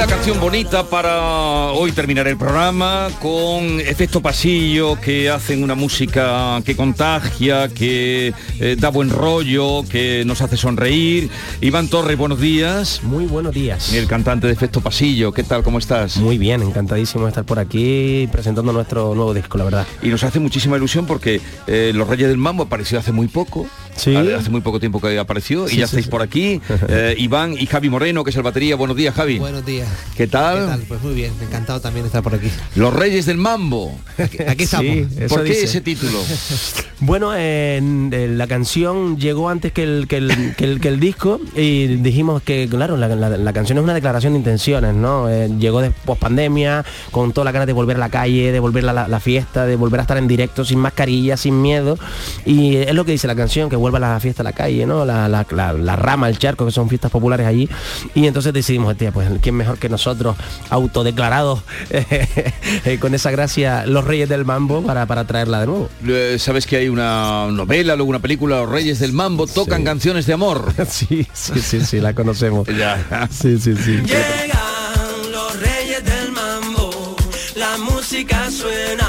Una canción bonita para hoy terminar el programa con efecto pasillo que hacen una música que contagia, que eh, da buen rollo, que nos hace sonreír. Iván Torres, buenos días. Muy buenos días. El cantante de efecto pasillo, ¿qué tal? ¿Cómo estás? Muy bien, encantadísimo de estar por aquí presentando nuestro nuevo disco, la verdad. Y nos hace muchísima ilusión porque eh, Los Reyes del Mambo apareció hace muy poco. Sí. Hace muy poco tiempo que apareció y Sí, ya sí, estáis sí. por aquí. Eh, Iván y Javi Moreno, que es el batería. Buenos días, Javi. Buenos días. ¿Qué tal? ¿Qué tal? Pues muy bien, encantado también de estar por aquí. Los Reyes del Mambo. Aquí estamos. ¿Por qué dice. ese título? Bueno, en- en la canción llegó antes que el, que, el, que, el, disco y dijimos que, claro, la, la- canción es una declaración de intenciones, ¿no? Eh, llegó después pandemia, con toda la ganas de volver a la calle, de volver a la, la fiesta, de volver a estar en directo, sin mascarilla, sin miedo. Y es lo que dice la canción, que vuelva la fiesta a la calle, ¿no? La rama, el charco, que son fiestas populares allí. Y entonces decidimos, tía, pues quién mejor que nosotros, autodeclarados, eh, con esa gracia, los reyes del mambo, para, para traerla de nuevo. Eh, Sabes que hay una novela, luego una película, Los Reyes del Mambo, tocan canciones de amor. sí, sí, sí, sí, la conocemos. ya. Sí, sí, sí. Llegan los reyes del mambo, la música suena,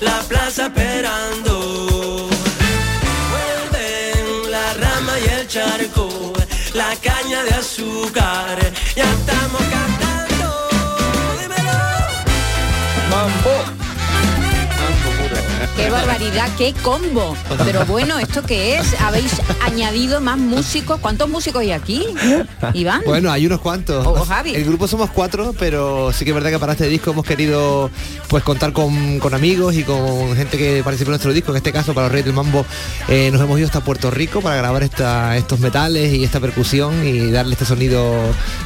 la plaza esperando. Vuelven la rama y el charco, la caña de azúcar, ya estamos cantando. Barbaridad, qué combo. Pero bueno, ¿esto qué es? ¿Habéis añadido más músicos? ¿Cuántos músicos hay aquí? Iván. Bueno, hay unos cuantos. O Javi. El grupo somos cuatro, pero sí que es verdad que para este disco hemos querido pues contar con, con amigos y con gente que participa en nuestro disco. En este caso, para los Reyes del Mambo, eh, nos hemos ido hasta Puerto Rico para grabar esta- estos metales y esta percusión y darle este sonido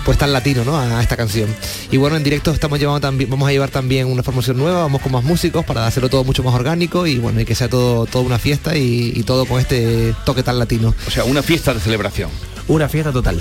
pues tan latino ¿no? a, a esta canción. Y bueno, en directo estamos llevando también, vamos a llevar también una formación nueva, vamos con más músicos para hacerlo todo mucho más orgánico y bueno, y que sea todo, toda una fiesta y, y todo con este toque tan latino. O sea, una fiesta de celebración. Una fiesta total.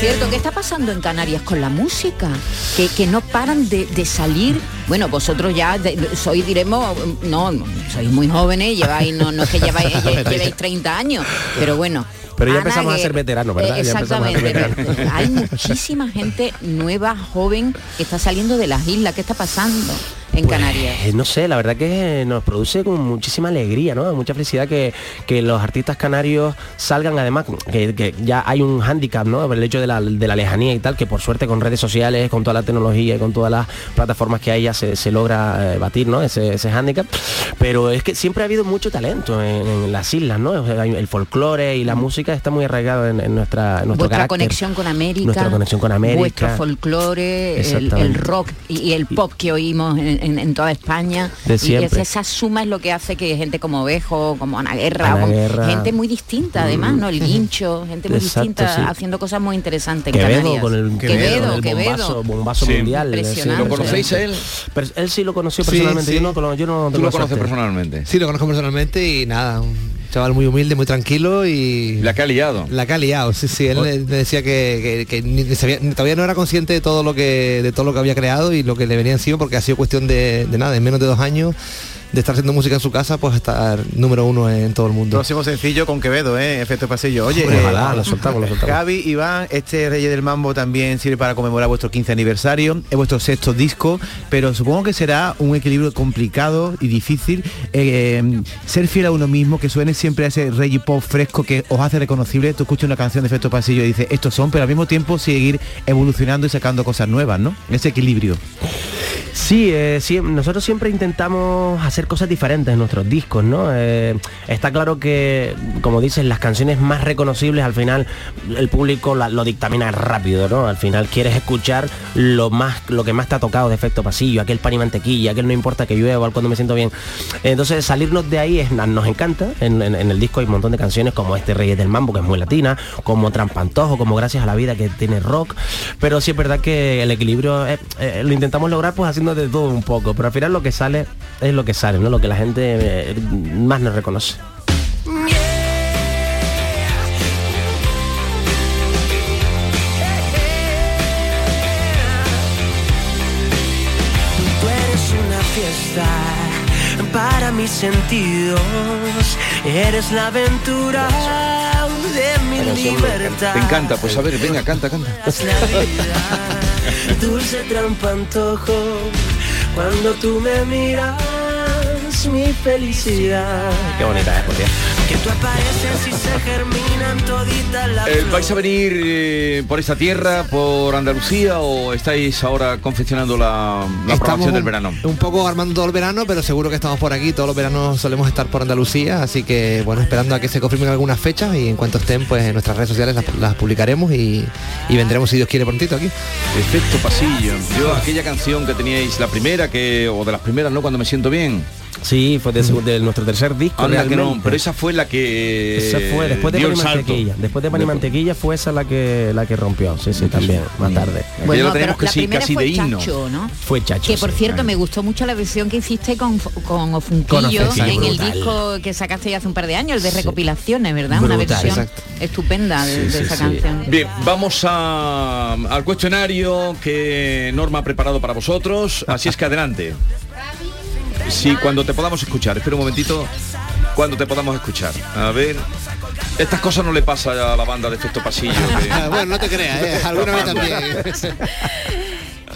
Cierto, ¿qué está pasando en Canarias con la música? Que, que no paran de, de salir. Bueno, vosotros ya de- sois, diremos, no, sois muy jóvenes, lleváis, no, no es que lleváis, lle- llevéis 30 años, pero bueno. Pero ya Ana empezamos a ser veteranos, ¿verdad? Ya a exactamente. veteranos. Hay muchísima gente nueva, joven, que está saliendo de las islas. ¿Qué está pasando? En Canarias? Eh, no sé, la verdad que nos produce con muchísima alegría, ¿no? Mucha felicidad que, que los artistas canarios salgan, además, que, que ya hay un hándicap, ¿no? Por el hecho de la, de la lejanía y tal, que por suerte con redes sociales, con toda la tecnología y con todas las plataformas que hay ya se, se logra eh, batir, ¿no? Ese, ese hándicap. Pero es que siempre ha habido mucho talento en, en las islas, ¿no? El folclore y la música está muy arraigado en, en nuestra, en nuestro Vuestra carácter. conexión con América. Nuestra conexión con América. Vuestro folclore, el rock y, y el pop que oímos en, en- en toda España. De y siempre. es- esa suma es lo que hace que gente como Bejo, como Ana Guerra, Ana como- Guerra. gente muy distinta además, ¿no? El guincho, gente muy Exacto, distinta sí. haciendo cosas muy interesantes en Quevedo Canarias. con el, Quevedo, el Quevedo. bombazo, bombazo Sí. mundial. ¿Lo conocéis a él? Pero él sí lo conoció personalmente, sí. yo no, yo no ¿Tú tengo lo conoces personalmente? Sí, lo conozco personalmente y nada, un chaval muy humilde, muy tranquilo y... La que ha liado. La que ha liado, sí, sí. Él le decía que, que- que ni sabía- ni- todavía no era consciente de todo lo que de todo lo que había creado y lo que le venía encima porque ha sido cuestión de, de nada, en menos de dos años de estar haciendo música en su casa, pues estar número uno en todo el mundo. Próximo sencillo con Quevedo, ¿eh? Efecto pasillo. Oye, Hombre, eh, ojalá, lo soltamos, lo soltamos. Gaby, Iván, este Reyes del Mambo también sirve para conmemorar vuestro 15 aniversario, es vuestro sexto disco, pero supongo que será un equilibrio complicado y difícil eh, ser fiel a uno mismo, que suene siempre a ese Reggae pop fresco que os hace reconocible. Tú escuchas una canción de Efecto Pasillo y dices, estos son, pero al mismo tiempo seguir evolucionando y sacando cosas nuevas, ¿no? Ese equilibrio. Sí, eh, sí, nosotros siempre intentamos hacer cosas diferentes en nuestros discos, ¿no? Eh, está claro que, como dices, las canciones más reconocibles al final el público la- lo dictamina rápido, ¿no? Al final quieres escuchar lo más, lo que más te ha tocado de efecto pasillo, aquel pan y mantequilla, aquel no importa que llueva, cuando me siento bien. Entonces salirnos de ahí es- nos encanta. En, el disco hay un montón de canciones como este Reyes del Mambo, que es muy latina, como Trampantojo, como Gracias a la Vida, que tiene rock. Pero sí es verdad que el equilibrio eh, lo intentamos lograr pues haciendo de todo un poco. Pero al final lo que sale es lo que sale, ¿no? Lo que la gente eh, más nos reconoce. Para mis sentidos. Eres la aventura libertad. Te encanta, pues a ver, venga, canta, canta. Dulce trampa antojo. Cuando tú me miras, mi felicidad. Qué bonita es, por. Que tú apareces y se germinan toditas las Eh, ¿Vais a venir eh, por esta tierra, por Andalucía o estáis ahora confeccionando la, la programación del un- verano? Un poco armando todo el verano, pero seguro que estamos por aquí. Todos los veranos solemos estar por Andalucía, así que bueno, esperando a que se confirmen algunas fechas y en cuanto estén, pues en nuestras redes sociales las, las publicaremos y, y vendremos si Dios quiere prontito aquí. Efecto pasillo. Yo aquella canción que teníais, la primera que, o de las primeras, ¿no? Cuando me siento bien. Sí, fue de, de nuestro tercer disco. Anda que no, realmente. pero esa fue la que Esa fue después de Pan y. Mantequilla. Después de Pan y Mantequilla fue esa la que la que rompió. Sí, sí, también, más tarde. Bueno, lo pero tenemos que la sí, primera casi fue de himno. Chacho, ¿no? Fue Chacho. Que por sí. cierto me gustó mucho la versión que hiciste con, con Ofunquillo en el disco que sacaste ya hace un par de años, el de recopilaciones, ¿verdad? Una versión exacto. estupenda de, Sí, de sí, esa sí. canción. Bien, vamos a- al cuestionario que Norma ha preparado para vosotros, así es que adelante. Sí, cuando te podamos escuchar, espera un momentito, cuando te podamos escuchar. A ver, estas cosas no le pasa a la banda de efecto pasillo. que- bueno, no te creas, ¿eh? alguna vez también.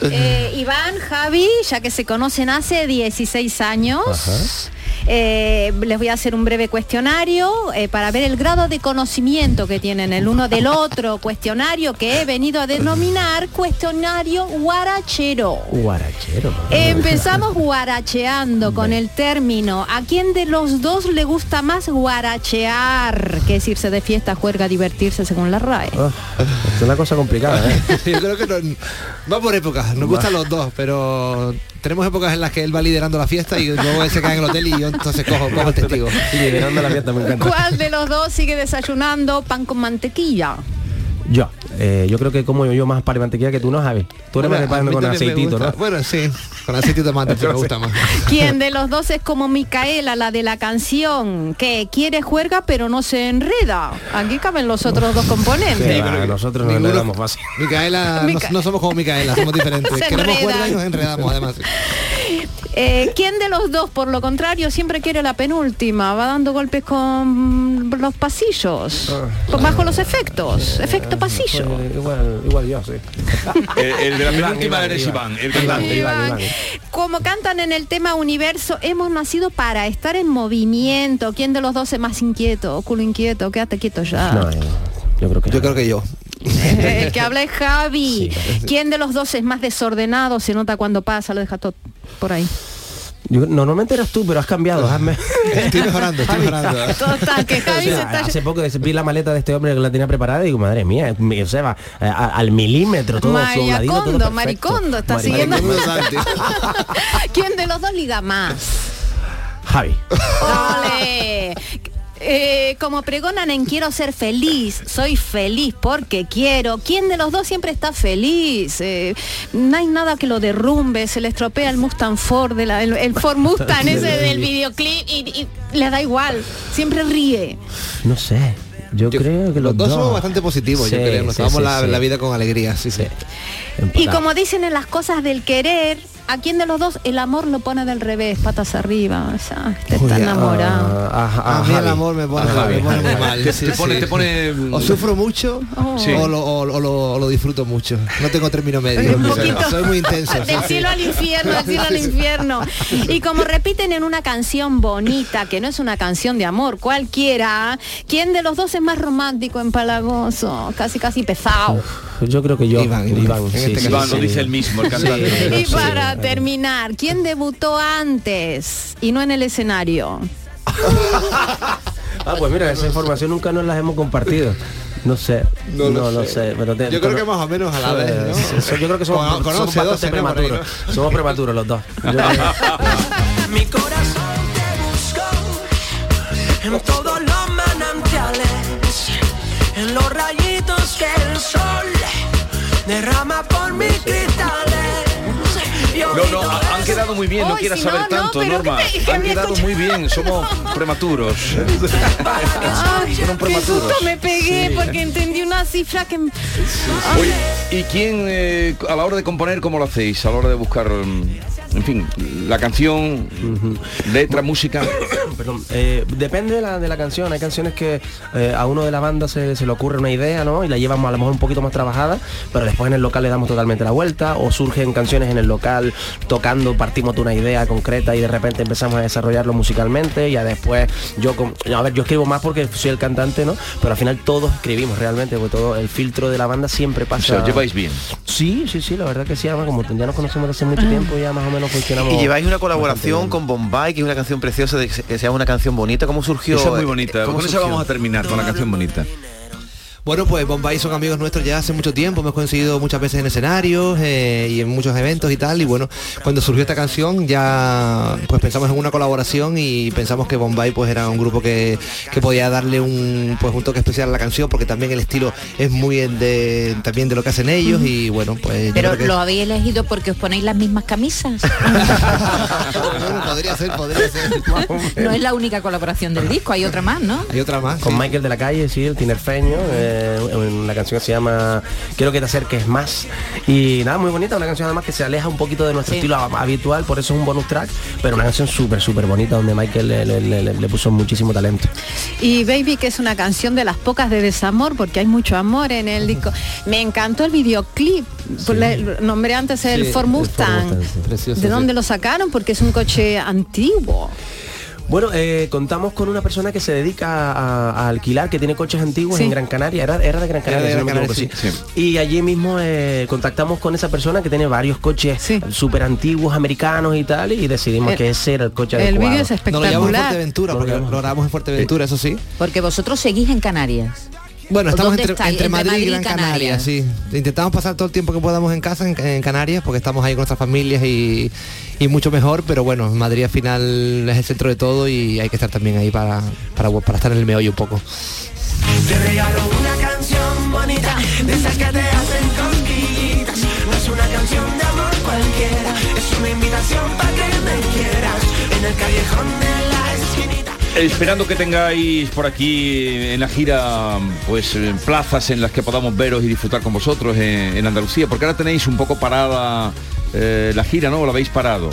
Eh, Iván, Javi, ya que se conocen hace 16 años. Eh, les voy a hacer un breve cuestionario eh, para ver el grado de conocimiento que tienen el uno del otro cuestionario que he venido a denominar cuestionario guarachero. Guarachero. Empezamos guaracheando con el término. ¿A quién de los dos le gusta más guarachear? Que es irse de fiesta, juerga, divertirse según la RAE. Ah, es una cosa complicada, ¿eh? Yo creo que no- va por épocas, nos gustan los dos, pero tenemos épocas en las que él va liderando la fiesta y luego él se cae en el hotel y yo entonces cojo, cojo el testigo. Liderando la fiesta me encanta. ¿Cuál de los dos sigue desayunando pan con mantequilla? Yo, eh, yo creo que como yo, yo más pan y mantequilla que tú no, Javi. Tú eres más de Bueno, pan mí con aceitito. ¿no? Bueno, sí, con aceitito de sí me gusta más. ¿Quién de los dos es como Micaela, la de la canción, que quiere juerga pero no se enreda? Aquí caben los otros dos componentes. Sí, va, nosotros nos ninguno- enredamos fácil. Micaela, no, Mica- no somos como Micaela, somos diferentes. Queremos juerga y nos enredamos además. Eh, ¿Quién de los dos, por lo contrario, siempre quiere la penúltima? Va dando golpes con los pasillos, por bajo los efectos, efecto pasillo. Igual, igual yo, sí. El, el de la penúltima Iván, eres Iván. Iván, el cantante. Iván, Iván. Como cantan en el tema universo, hemos nacido para estar en movimiento. ¿Quién de los dos es más inquieto? Culo inquieto, quédate quieto ya. No, yo creo que Yo creo que yo. El que habla es Javi. ¿Quién de los dos es más desordenado? Se nota cuando pasa, lo deja todo por ahí. Yo- normalmente eras tú, pero has cambiado. hazme- Estoy mejorando, estoy mejorando. Total, que Javi O sea, se está... Hace poco vi la maleta de este hombre que la tenía preparada y digo, madre mía, o sea, va, a- a- al milímetro todo Maricondo, perfecto. maricondo, está siguiendo. ¿Quién de los dos liga más? Javi. ¡Ole! Eh, como pregonan en quiero ser feliz, soy feliz porque quiero. ¿Quién de los dos siempre está feliz? Eh, no hay nada que lo derrumbe, se le estropea el Mustang Ford, de la- el, el Ford Mustang ese del videoclip y, y le da igual, siempre ríe. No sé. Yo, creo que los, Los dos somos bastante positivos, yo Sí, creo. Nos sí, tomamos sí, la, sí. la vida con alegría, sí, sí. Y como dicen en las cosas del querer, ¿a quién de los dos el amor lo pone del revés, patas arriba? O sea, te está enamorado. Ah, A mí el amor me pone, A Javi. me pone muy mal. Te- sí, te pone- sí. te pone- O sufro mucho Sí. o, lo, o- o lo, o lo disfruto mucho. No tengo término medio. Un poquito. Soy muy intenso. sí, Del sí. cielo al infierno, del cielo al infierno. Y como repiten en una canción bonita, que no es una canción de amor, cualquiera, ¿quién de los dos es más romántico, empalagoso? Casi, casi pesado. Yo creo que yo. Iván, Iván, Iván. sí, este sí, Iván sí. lo dice él mismo, el cantante. Y para terminar, ¿quién debutó antes y no en el escenario? Ah, pues mira, esa información nunca nos las hemos compartido. No sé, No no, lo no, sé. sé. pero te- Yo creo que más o menos a la vez, ¿no? Sí, sí, Yo creo que somos, somos 11, bastante 12, ¿no? Prematuros. Somos prematuros los dos. Mi corazón te buscó en todos los en los rayitos que el sol derrama por mis cristales. No, no, han quedado muy bien, no quieras si saber no, tanto, Norma. que te- que Han quedado escucha- muy bien, somos prematuros. Ay, Fueron qué prematuros. susto me pegué Sí. porque entendí una cifra que... Oye, ¿y quién eh, a la hora de componer cómo lo hacéis? A la hora de buscar, mm, en fin, la canción, letra, música. Perdón, eh, depende de la, de la canción. Hay canciones que eh, a uno de la banda se, se le ocurre una idea, ¿no? Y la llevamos a lo mejor un poquito más trabajada, pero después en el local le damos totalmente la vuelta, o surgen canciones en el local tocando, partimos de una idea concreta y de repente empezamos a desarrollarlo musicalmente, y ya después yo con- a ver, yo escribo más porque soy el cantante, ¿no? Pero al final todos escribimos realmente, porque todo el filtro de la banda siempre O pasa. sea, os lleváis bien. Sí, sí, sí, la verdad que sí, además como ya nos conocemos desde hace mucho tiempo, ya más o menos funcionamos. Y lleváis una colaboración con Bombay, que es una canción preciosa, de sea una canción bonita. ¿Cómo surgió? Esa es muy bonita. ¿Cómo Con esa surgió? vamos a terminar, con la canción bonita. Bueno, pues Bombay son amigos nuestros ya hace mucho tiempo, hemos coincidido muchas veces en escenarios eh, y en muchos eventos y tal, y bueno, cuando surgió esta canción ya pues pensamos en una colaboración y pensamos que Bombay pues era un grupo que, que podía darle un pues un toque especial a la canción porque también el estilo es muy de también de lo que hacen ellos y bueno, pues Pero que- lo habéis elegido porque os ponéis las mismas camisas. Bueno, podría ser, podría ser. No es la única colaboración del disco, hay otra más, ¿no? Hay otra más. Con Michael de la calle, sí, el tinerfeño, eh, una canción que se llama Quiero que te acerques más. Y nada, muy bonita, una canción además que se aleja un poquito de nuestro estilo hab- habitual, por eso es un bonus track, pero una canción súper, súper bonita donde Michael le, le- le- le puso muchísimo talento. Y Baby, que es una canción de las pocas de desamor, porque hay mucho amor en el disco. Me encantó el videoclip. Le- nombré antes el Sí, Ford el Ford Mustang. Mustang, sí. Precioso, ¿De sí. dónde lo sacaron? Porque es un coche antiguo. Bueno, eh, contamos con una persona que se dedica a, a alquilar, que tiene coches antiguos Sí. en Gran Canaria, era, era de Gran Canaria, de Gran sí. Y allí mismo eh, contactamos con esa persona que tiene varios coches súper antiguos, americanos y tal, y decidimos El- que ese era el coche el adecuado. vídeo es No lo llamamos espectacular. Fuerteventura, porque lo grabamos en Fuerteventura, eso sí. Porque vosotros seguís en Canarias. Bueno, estamos ¿Dónde entre, entre Entre Madrid, Madrid y Gran Canaria, Canarias. sí. Intentamos pasar todo el tiempo que podamos en casa en, en Canarias, porque estamos ahí con nuestras familias y, y mucho mejor, pero bueno, Madrid al final es el centro de todo y hay que estar también ahí para, para, para estar en el meollo un poco. Te regalo una canción bonita, de esas que te hacen cosquillitas. No es una canción de amor cualquiera, es una invitación para que me quieras en el callejón de. Esperando que tengáis por aquí en la gira pues eh, plazas en las que podamos veros y disfrutar con vosotros en, Andalucía, porque ahora tenéis un poco parada eh, la gira, ¿no? ¿O la habéis parado?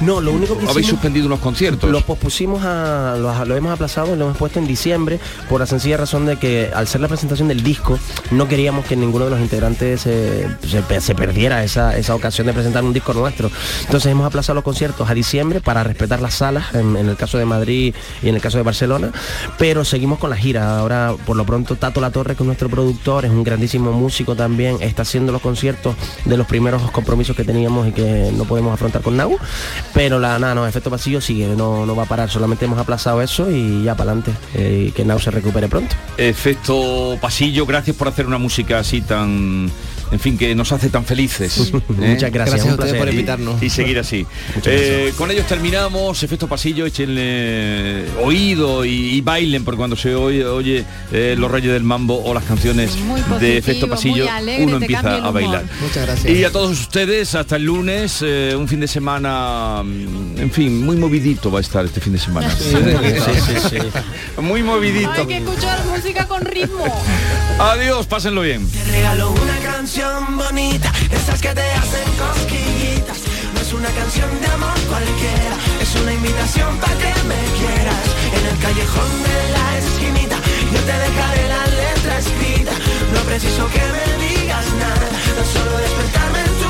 No, lo único que habéis hicimos- suspendido unos conciertos. Los pospusimos a. Los, lo hemos aplazado, lo hemos puesto en diciembre por la sencilla razón de que al ser la presentación del disco no queríamos que ninguno de los integrantes se, se pe- se perdiera esa, esa ocasión de presentar un disco nuestro. Entonces hemos aplazado los conciertos a diciembre para respetar las salas, en, en el caso de Madrid y en el caso de Barcelona, pero seguimos con la gira. Ahora, por lo pronto, Tato La Torre, que es nuestro productor, es un grandísimo músico también, está haciendo los conciertos de los primeros compromisos que teníamos y que no podemos afrontar con Nau. Pero la nada, no, efecto pasillo sigue, no, no va a parar, solamente hemos aplazado eso y ya para adelante, eh, que Nau se recupere pronto. Efecto pasillo, gracias por hacer una música así tan, en fin, que nos hace tan felices. ¿eh? Muchas gracias, Gracias a un ustedes placer. por invitarnos. Y, seguir así. Eh, con ellos terminamos, efecto pasillo, échenle oído y, y bailen, porque cuando se oye, oye eh, los reyes del mambo o las canciones de efecto pasillo, alegre, uno empieza a bailar. Muchas gracias. Y a todos ustedes, hasta el lunes, eh, un fin de semana, mm, en fin, muy movidito va a estar este fin de semana. Muy movidito. Hay que escuchar música con ritmo. Adiós, pásenlo bien. Te regalo una canción canción bonita, esas que te hacen cosquillitas. No es una canción de amor cualquiera, es una invitación para que me quieras. En el callejón de la esquinita, yo te dejaré la letra escrita. No preciso que me digas nada, tan solo despertarme en tu